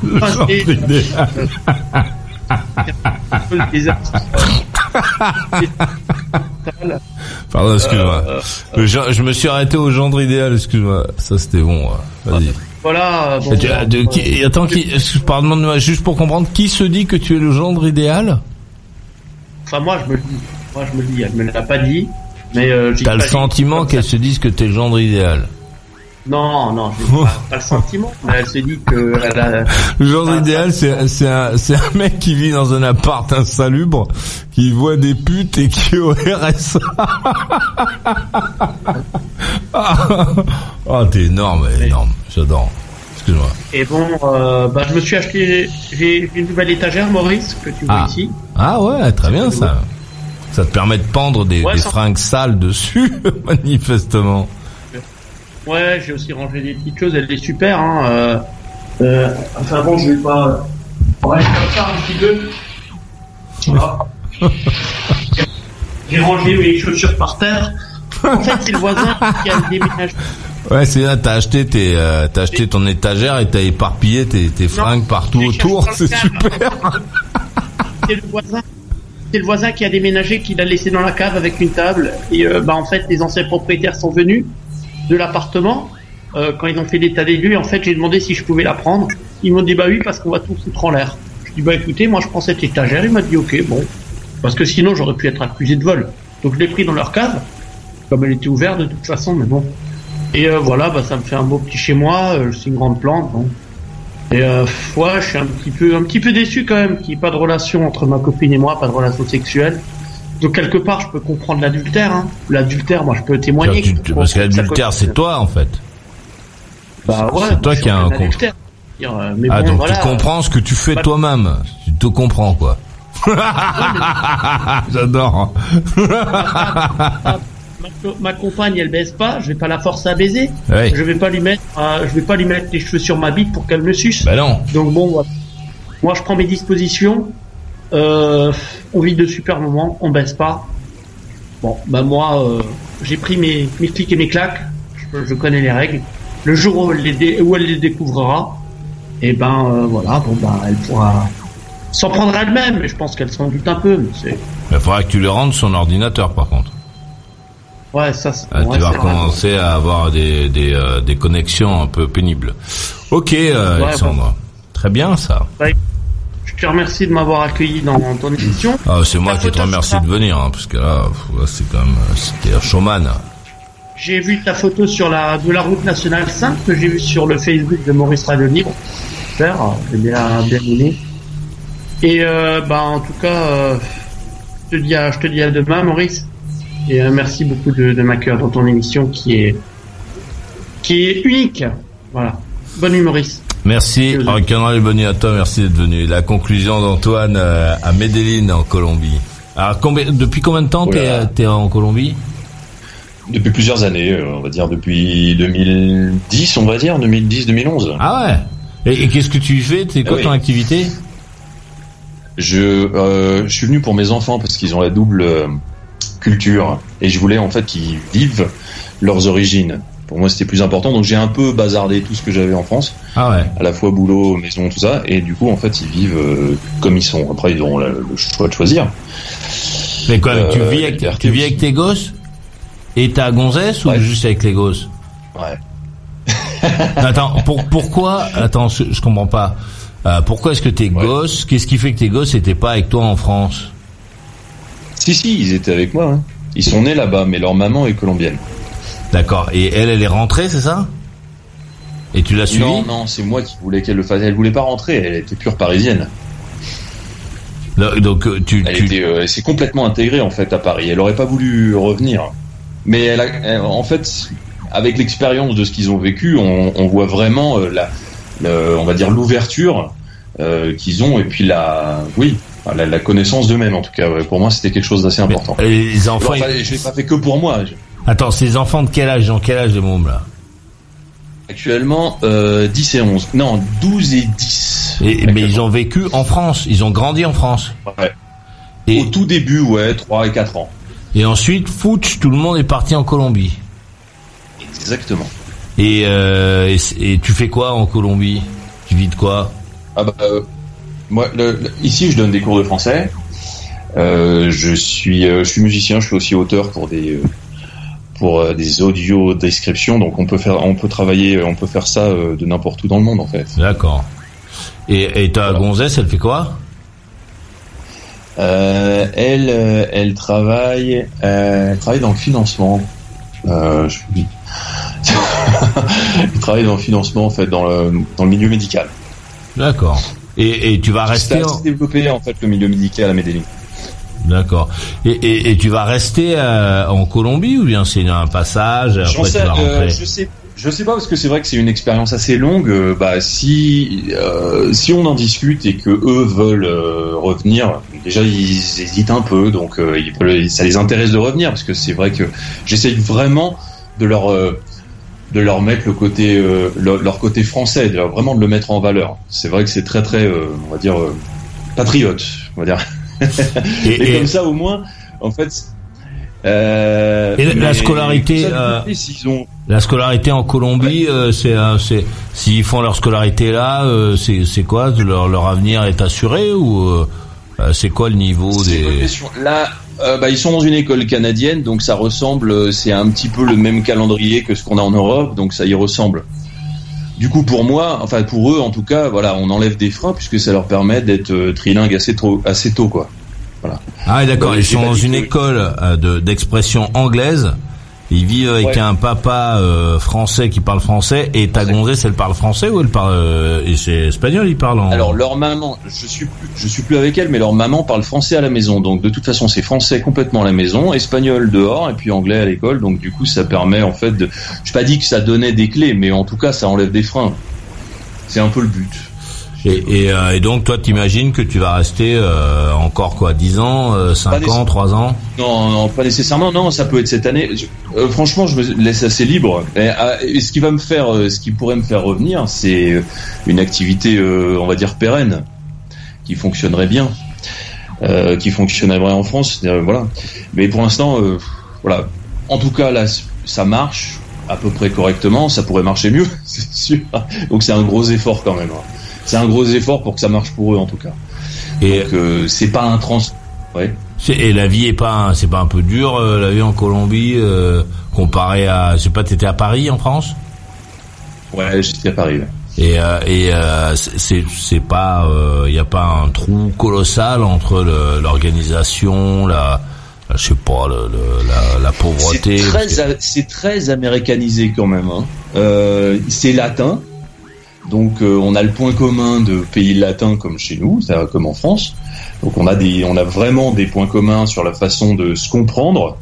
Euh, genre idéal. Pardon, excuse-moi. je, me suis arrêté au gendre idéal, excuse-moi. Ça, c'était bon. Vas-y. Voilà. Bon, de, qui, attends, qui, pardon, juste pour comprendre, qui se dit que tu es le gendre idéal? Enfin, moi, je me le dis. Moi, je me le dis. Elle me l'a pas dit, mais euh, T'as le sentiment qu'elle se dise que t'es le gendre idéal. Non, non, j'ai pas, pas, le sentiment. Mais elle se dit que elle a... Le gendre idéal, c'est c'est un mec qui vit dans un appart insalubre, qui voit des putes et qui est au RSA. oh, t'es énorme, énorme. J'adore. Excuse-moi. Et bon, euh, bah, je me suis acheté, j'ai une nouvelle étagère, Maurice, que tu vois ah. ici. Ah ouais, très bien ça. Ça te permet de pendre des, des fringues sales dessus, manifestement. Ouais, j'ai aussi rangé des petites choses, elle est super. Hein, euh, euh, enfin bon, je vais pas. Ouais, comme ça un petit peu. Voilà. j'ai rangé mes chaussures par terre. En fait, c'est le voisin qui a déménagé. Ouais, c'est là, t'as acheté tes, euh, t'as acheté ton étagère et t'as éparpillé tes, tes fringues partout autour, c'est super. c'est le voisin, c'est le voisin qui a déménagé, qui l'a laissé dans la cave avec une table. Et euh, bah en fait, les anciens propriétaires sont venus de l'appartement. Euh, quand ils ont fait l'état des lieux, en fait, j'ai demandé si je pouvais la prendre. Ils m'ont dit bah oui parce qu'on va tout foutre en l'air. Je dis bah écoutez, moi je prends cette étagère. Il m'a dit ok bon, parce que sinon j'aurais pu être accusé de vol. Donc je l'ai pris dans leur cave, comme elle était ouverte de toute façon, mais bon. Et euh, voilà, bah, ça me fait un beau petit chez moi. Euh, c'est une grande plante. Bon. Et euh, ouais, je suis un petit peu, un petit peu déçu quand même qu'il n'y ait pas de relation entre ma copine et moi, pas de relation sexuelle. Donc quelque part, je peux comprendre l'adultère. Hein. L'adultère, moi, je peux témoigner. parce que l'adultère, c'est toi en fait. Bah ouais. C'est toi qui as un compte. ah donc tu comprends ce que tu fais toi-même. Tu te comprends quoi. J'adore. ma compagne elle baisse pas, je vais pas la forcer à baiser. Je vais pas lui mettre, euh, je vais pas lui mettre les cheveux sur ma bite pour qu'elle me suce. Bah non. Donc bon, moi je prends mes dispositions. Euh, on vit de super moments, on baisse pas. Bon, bah moi euh, j'ai pris mes, mes clics et mes claques. Je, connais les règles. Le jour où elle les, où elle les découvrira, et eh ben voilà, bon bah elle pourra s'en prendre elle-même. Mais je pense qu'elle s'en doute un peu. Mais Il faudra que tu lui rendes son ordinateur par contre. Ouais, ça. Ah, tu vas commencer à avoir des des, euh, des connexions un peu pénibles. Ok, euh, Alexandre. Très bien ça. Te remercie de m'avoir accueilli dans ton émission. Ah, c'est moi qui te remercie de venir, hein, parce que là, c'est quand même, c'était un showman. J'ai vu ta photo sur la de la route nationale 5 que j'ai vu sur le Facebook de Maurice Radio Libre. Super, j'ai bien bien aimé. Et euh, bah en tout cas, euh, je te dis à, je te dis à demain, Maurice. Et euh, merci beaucoup de, de m'accueillir dans ton émission qui est qui est unique. Voilà. Bonne nuit, Maurice. Merci, et bonne nuit à toi, merci d'être venu. La conclusion d'Antoine euh, à Medellin en Colombie. Alors combien, depuis combien de temps t'es Oula. t'es en Colombie? Depuis plusieurs années, euh, on va dire depuis 2010, on va dire 2010-2011. Ah ouais Et, et qu'est-ce que tu fais? C'est quoi Ah oui. ton activité? Je, euh, je suis venu pour mes enfants parce qu'ils ont la double euh, culture et je voulais en fait qu'ils vivent leurs origines. Pour moi, c'était plus important, donc j'ai un peu bazardé tout ce que j'avais en France, Ah ouais à la fois boulot, maison, tout ça, et du coup, en fait, ils vivent euh, comme ils sont. Après, ils auront la- le choix de choisir. Mais quoi, tu, Euh, vis avec, tu vis avec tes gosses Et ta gonzesse ou juste avec les gosses Ouais. Attends, pour, pourquoi Attends, je, je comprends pas. Euh, pourquoi est-ce que tes gosses Qu'est-ce qui fait que tes gosses n'étaient pas avec toi en France? Si, si, ils étaient avec moi. hein. Ils sont nés là-bas, mais leur maman est colombienne. D'accord. Et elle, elle est rentrée, c'est ça? Et tu l'as suivie? Non, non, c'est moi qui voulais qu'elle le fasse. Elle voulait pas rentrer, elle était pure parisienne. Donc, euh, tu, Elle tu- était, euh, s'est complètement intégrée en fait à Paris. Elle aurait pas voulu revenir, mais elle, a, elle- en fait, avec l'expérience de ce qu'ils ont vécu, on, on voit vraiment euh, la, le- on va dire l'ouverture euh, qu'ils ont et puis la, oui, la, la connaissance d'eux-mêmes en tout cas. ouais. Pour moi, c'était quelque chose d'assez important. Et les enfants, Enfin, ils- je l'ai pas fait que pour moi. Je- Attends, ces enfants de quel âge Dans quel âge les mômes là Actuellement, euh, 10 et 11. Non, 12 et 10. et, Mais ils ont vécu en France, ils ont grandi en France. Ouais. Et, Au tout début, ouais, 3 et 4 ans. et ensuite, fouch, tout le monde est parti en Colombie. Exactement. Et, euh, et, tu fais quoi en Colombie? Tu vis de quoi? Ah bah, euh, moi, le- le- ici, je donne des cours de français. Euh, je suis, euh, je suis musicien. Je suis aussi auteur pour des, euh, pour euh, des audio descriptions. Donc, on peut faire, on peut travailler, on peut faire ça euh, de n'importe où dans le monde, en fait. D'accord. Et, et ta gonzesse, elle fait quoi? Euh, elle, euh, elle travaille, euh, elle travaille dans le financement. Euh, je... elle travaille dans le financement, en fait, dans le, dans le milieu médical. D'accord. Et, et tu vas rester en... développé, en fait, le milieu médical à Medellin. D'accord. Et, et, et tu vas rester euh, en Colombie ou bien c'est un passage après tu sais, vas euh, rentrer je sais, je sais pas parce que c'est vrai que c'est une expérience assez longue. euh, bah si euh, si on en discute et que eux veulent euh, revenir, déjà ils hésitent un peu, donc ils veulent- ça les intéresse de revenir parce que c'est vrai que j'essaye vraiment de leur de leur mettre le côté leur, leur côté français, de leur- vraiment de le mettre en valeur. C'est vrai que c'est très très on va dire patriote, on va dire. Et, comme ça, au moins, en fait. Euh, Et la- scolarité, ça, euh, ont- la scolarité en Colombie, euh, c'est c'est s'ils font leur scolarité là, c'est c'est quoi leur leur avenir est assuré ou c'est quoi le niveau des. Là, bah, ils sont dans une école canadienne, donc ça ressemble, c'est un petit peu le même calendrier que ce qu'on a en Europe, donc ça y ressemble. Du coup, pour moi, enfin pour eux en tout cas, voilà, on enlève des freins puisque ça leur permet d'être euh, trilingue assez tôt, assez tôt, quoi. Voilà. Ah oui, d'accord, Ouais, ils sont dans une école euh, de d'expression anglaise. Ils vivent avec Ouais. un papa euh, français qui parle français et ta gonzesse elle parle français ou elle parle euh, et c'est espagnol ils parlent en Alors leur maman, je suis plus, je suis plus avec elle, mais leur maman parle français à la maison, donc de toute façon c'est français complètement à la maison, espagnol dehors et puis anglais à l'école, donc du coup ça permet en fait de, je pas dit que ça donnait des clés, mais en tout cas ça enlève des freins. C'est un peu le but. Et, et, euh, et donc toi t'imagines que tu vas rester euh, encore quoi 10 ans, euh, 5 Pas ans, 3 ans? Non, non, pas nécessairement. Non, ça peut être cette année. Je- euh, franchement, je me laisse assez libre. Et, euh, et ce qui va me faire, euh, ce qui pourrait me faire revenir, c'est euh, une activité, euh, on va dire pérenne, qui fonctionnerait bien, euh, qui fonctionnerait en France. euh, voilà. Mais pour l'instant, euh, voilà. En tout cas, là, ça marche à peu près correctement. Ça pourrait marcher mieux, c'est sûr. Donc c'est un gros effort quand même. hein. C'est un gros effort pour que ça marche pour eux, en tout cas. Et Donc euh, c'est pas un trans. Ouais. c'est- et la vie est pas c'est pas un peu dur euh, la vie en Colombie euh, comparé à je sais pas t'étais à Paris en France? Ouais, j'étais à Paris. là. et et c'est c'est- pas il y a pas un trou colossal entre le- l'organisation la je sais pas le, le- la, la pauvreté C'est très, c'est très américanisé quand même. Hein. C'est latin. Donc on a le point commun de pays latins comme chez nous, comme en France. Donc on a des, on a vraiment des points communs sur la façon de se comprendre.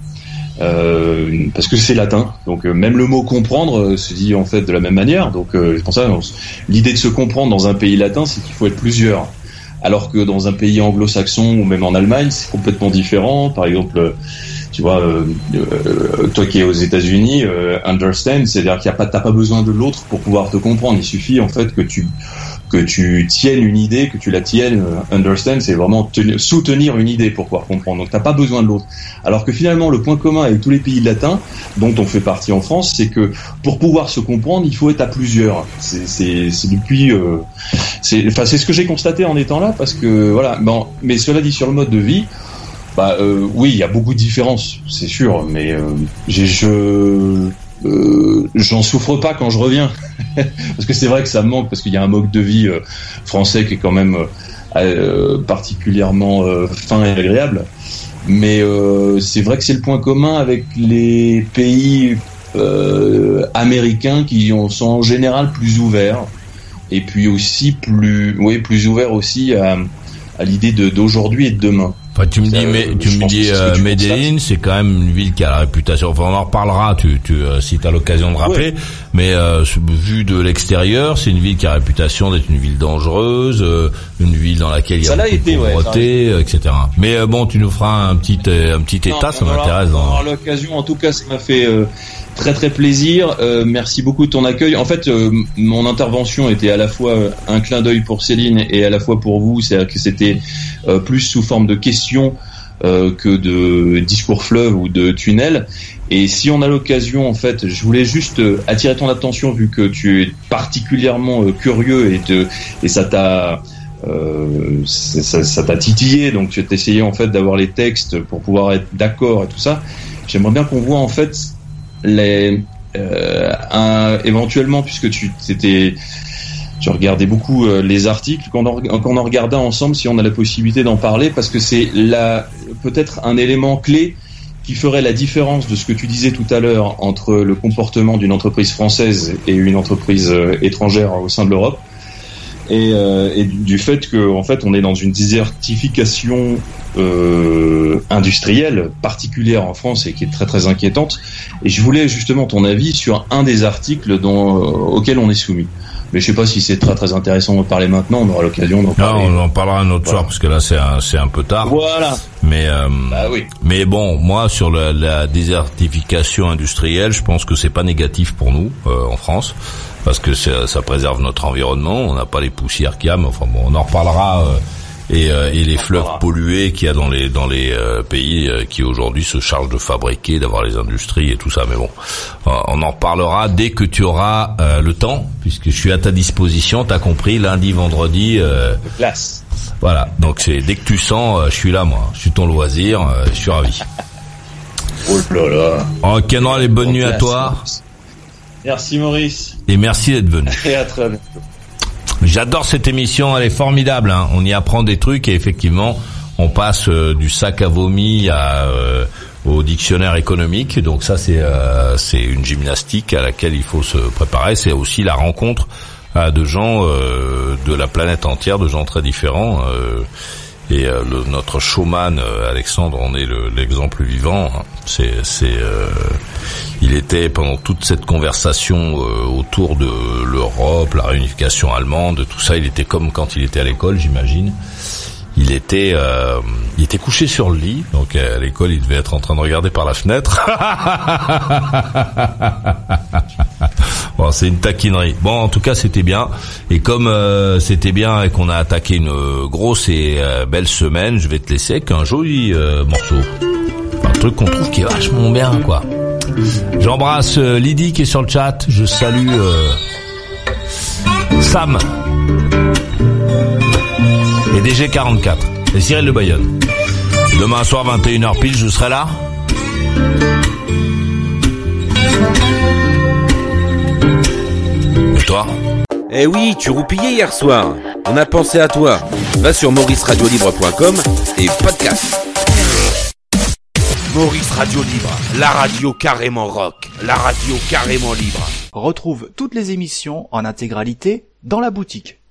Euh, parce que c'est latin. Donc euh, même le mot comprendre euh, se dit en fait de la même manière. Donc c'est pour ça l'idée de se comprendre dans un pays latin, c'est qu'il faut être plusieurs. Alors que dans un pays anglo-saxon ou même en Allemagne, c'est complètement différent. Par exemple, tu vois, toi qui es aux États-Unis, understand, c'est-à-dire qu'il n'y a pas, t'as pas besoin de l'autre pour pouvoir te comprendre. Il suffit en fait que tu que tu tiennes une idée, que tu la tiennes, euh, understand, c'est vraiment soutenir une idée pour pouvoir comprendre. Donc t'as pas besoin de l'autre. Alors que finalement, le point commun avec tous les pays latins, dont on fait partie en France, c'est que pour pouvoir se comprendre, il faut être à plusieurs. C'est depuis, euh, c'est, enfin c'est ce que j'ai constaté en étant là, parce que voilà. Bon, mais cela dit sur le mode de vie. Bah euh, oui, il y a beaucoup de différences, c'est sûr, mais euh, je euh, j'en souffre pas quand je reviens. Parce que c'est vrai que ça me manque parce qu'il y a un mode de vie euh, français qui est quand même euh, particulièrement fin et agréable. Mais c'est vrai que c'est le point commun avec les pays américains qui sont en général plus ouverts. Et puis aussi plus oui plus ouverts aussi à, à l'idée d'aujourd'hui et de demain Enfin, tu me dis, mais, tu me dis, euh, Medellin, c'est quand même une ville qui a la réputation. Enfin, on en reparlera, tu, tu, euh, si tu as l'occasion de rappeler. Mais euh, vu de l'extérieur, c'est une ville qui a la réputation d'être une ville dangereuse, euh, une ville dans laquelle il y a beaucoup de pauvreté, etc. Mais bon, tu nous feras un petit, un petit état, ça m'intéresse. Dans... l'occasion, en tout cas, ça m'a fait très très plaisir. Euh, merci beaucoup de ton accueil. En fait, euh, mon intervention était à la fois un clin d'œil pour Céline et à la fois pour vous. C'est-à-dire que c'était euh, plus sous forme de questions que de discours fleuve ou de tunnel. Et si on a l'occasion, en fait, je voulais juste attirer ton attention vu que tu es particulièrement curieux et, te, et ça t'a ça t'a titillé, donc tu as essayé en fait d'avoir les textes pour pouvoir être d'accord et tout ça. J'aimerais bien qu'on voit en fait les, euh, éventuellement, puisque tu étais tu regardais beaucoup euh, les articles, qu'on en, ensemble si on a la possibilité d'en parler, parce que c'est peut-être un élément clé qui ferait la différence de ce que tu disais tout à l'heure entre le comportement d'une entreprise française et une entreprise euh, étrangère au sein de l'Europe et, euh, et, du fait que en fait on est dans une désertification industrielle particulière en France et qui est très très inquiétante. Et je voulais justement ton avis sur un des articles dont, euh, auxquels on est soumis. Mais je sais pas si c'est très très intéressant de parler maintenant. On aura l'occasion d'en parler. Non, on en parlera un autre soir parce que là c'est un, c'est un peu tard. Voilà. Mais euh, bah oui. mais bon, moi sur la, la, désertification industrielle, je pense que c'est pas négatif pour nous euh, en France parce que ça, ça, préserve notre environnement. On n'a pas les poussières qu'il y a, mais enfin bon, on en reparlera. Euh, et, euh, et, les fleuves pollués qu'il y a dans les dans les euh, pays qui aujourd'hui se chargent de fabriquer, d'avoir les industries et tout ça. Mais bon, on en reparlera dès que tu auras le temps, puisque je suis à ta disposition. T'as compris, lundi, vendredi. place. Voilà. Donc c'est dès que tu sens, je suis là, moi. Je suis ton loisir. je suis ravi. Oh là là. Non, les bonnes nuits à toi. Merci Maurice. Et merci d'être venu. Et à très bientôt. J'adore cette émission, elle est formidable. Hein. On y apprend des trucs et effectivement, on passe euh, du sac à vomi euh, au dictionnaire économique. Donc ça, c'est euh, c'est une gymnastique à laquelle il faut se préparer. C'est aussi la rencontre de gens de la planète entière, de gens très différents. Et euh, notre showman euh, Alexandre en est l'exemple vivant. Hein. Euh, il était pendant toute cette conversation autour de l'Europe, la réunification allemande, tout ça. Il était comme quand il était à l'école, j'imagine. Il était, il était couché sur le lit, donc à l'école il devait être en train de regarder par la fenêtre. Bon, c'est une taquinerie. Bon, en tout cas, c'était bien. Et comme euh, c'était bien et qu'on a attaqué une grosse et euh, belle semaine, je vais te laisser avec un joli euh, morceau. Un truc qu'on trouve qui est vachement bien, quoi. J'embrasse Lydie qui est sur le chat. Je salue Sam et DG44 et Cyril de Bayonne. Demain soir 21h pile, je serai là. Eh oui, tu roupillais hier soir. On a pensé à toi. Va sur mauriceradiolibre.com et podcast. Maurice Radio Libre, la radio carrément rock, la radio carrément libre. Retrouve toutes les émissions en intégralité Dans la boutique,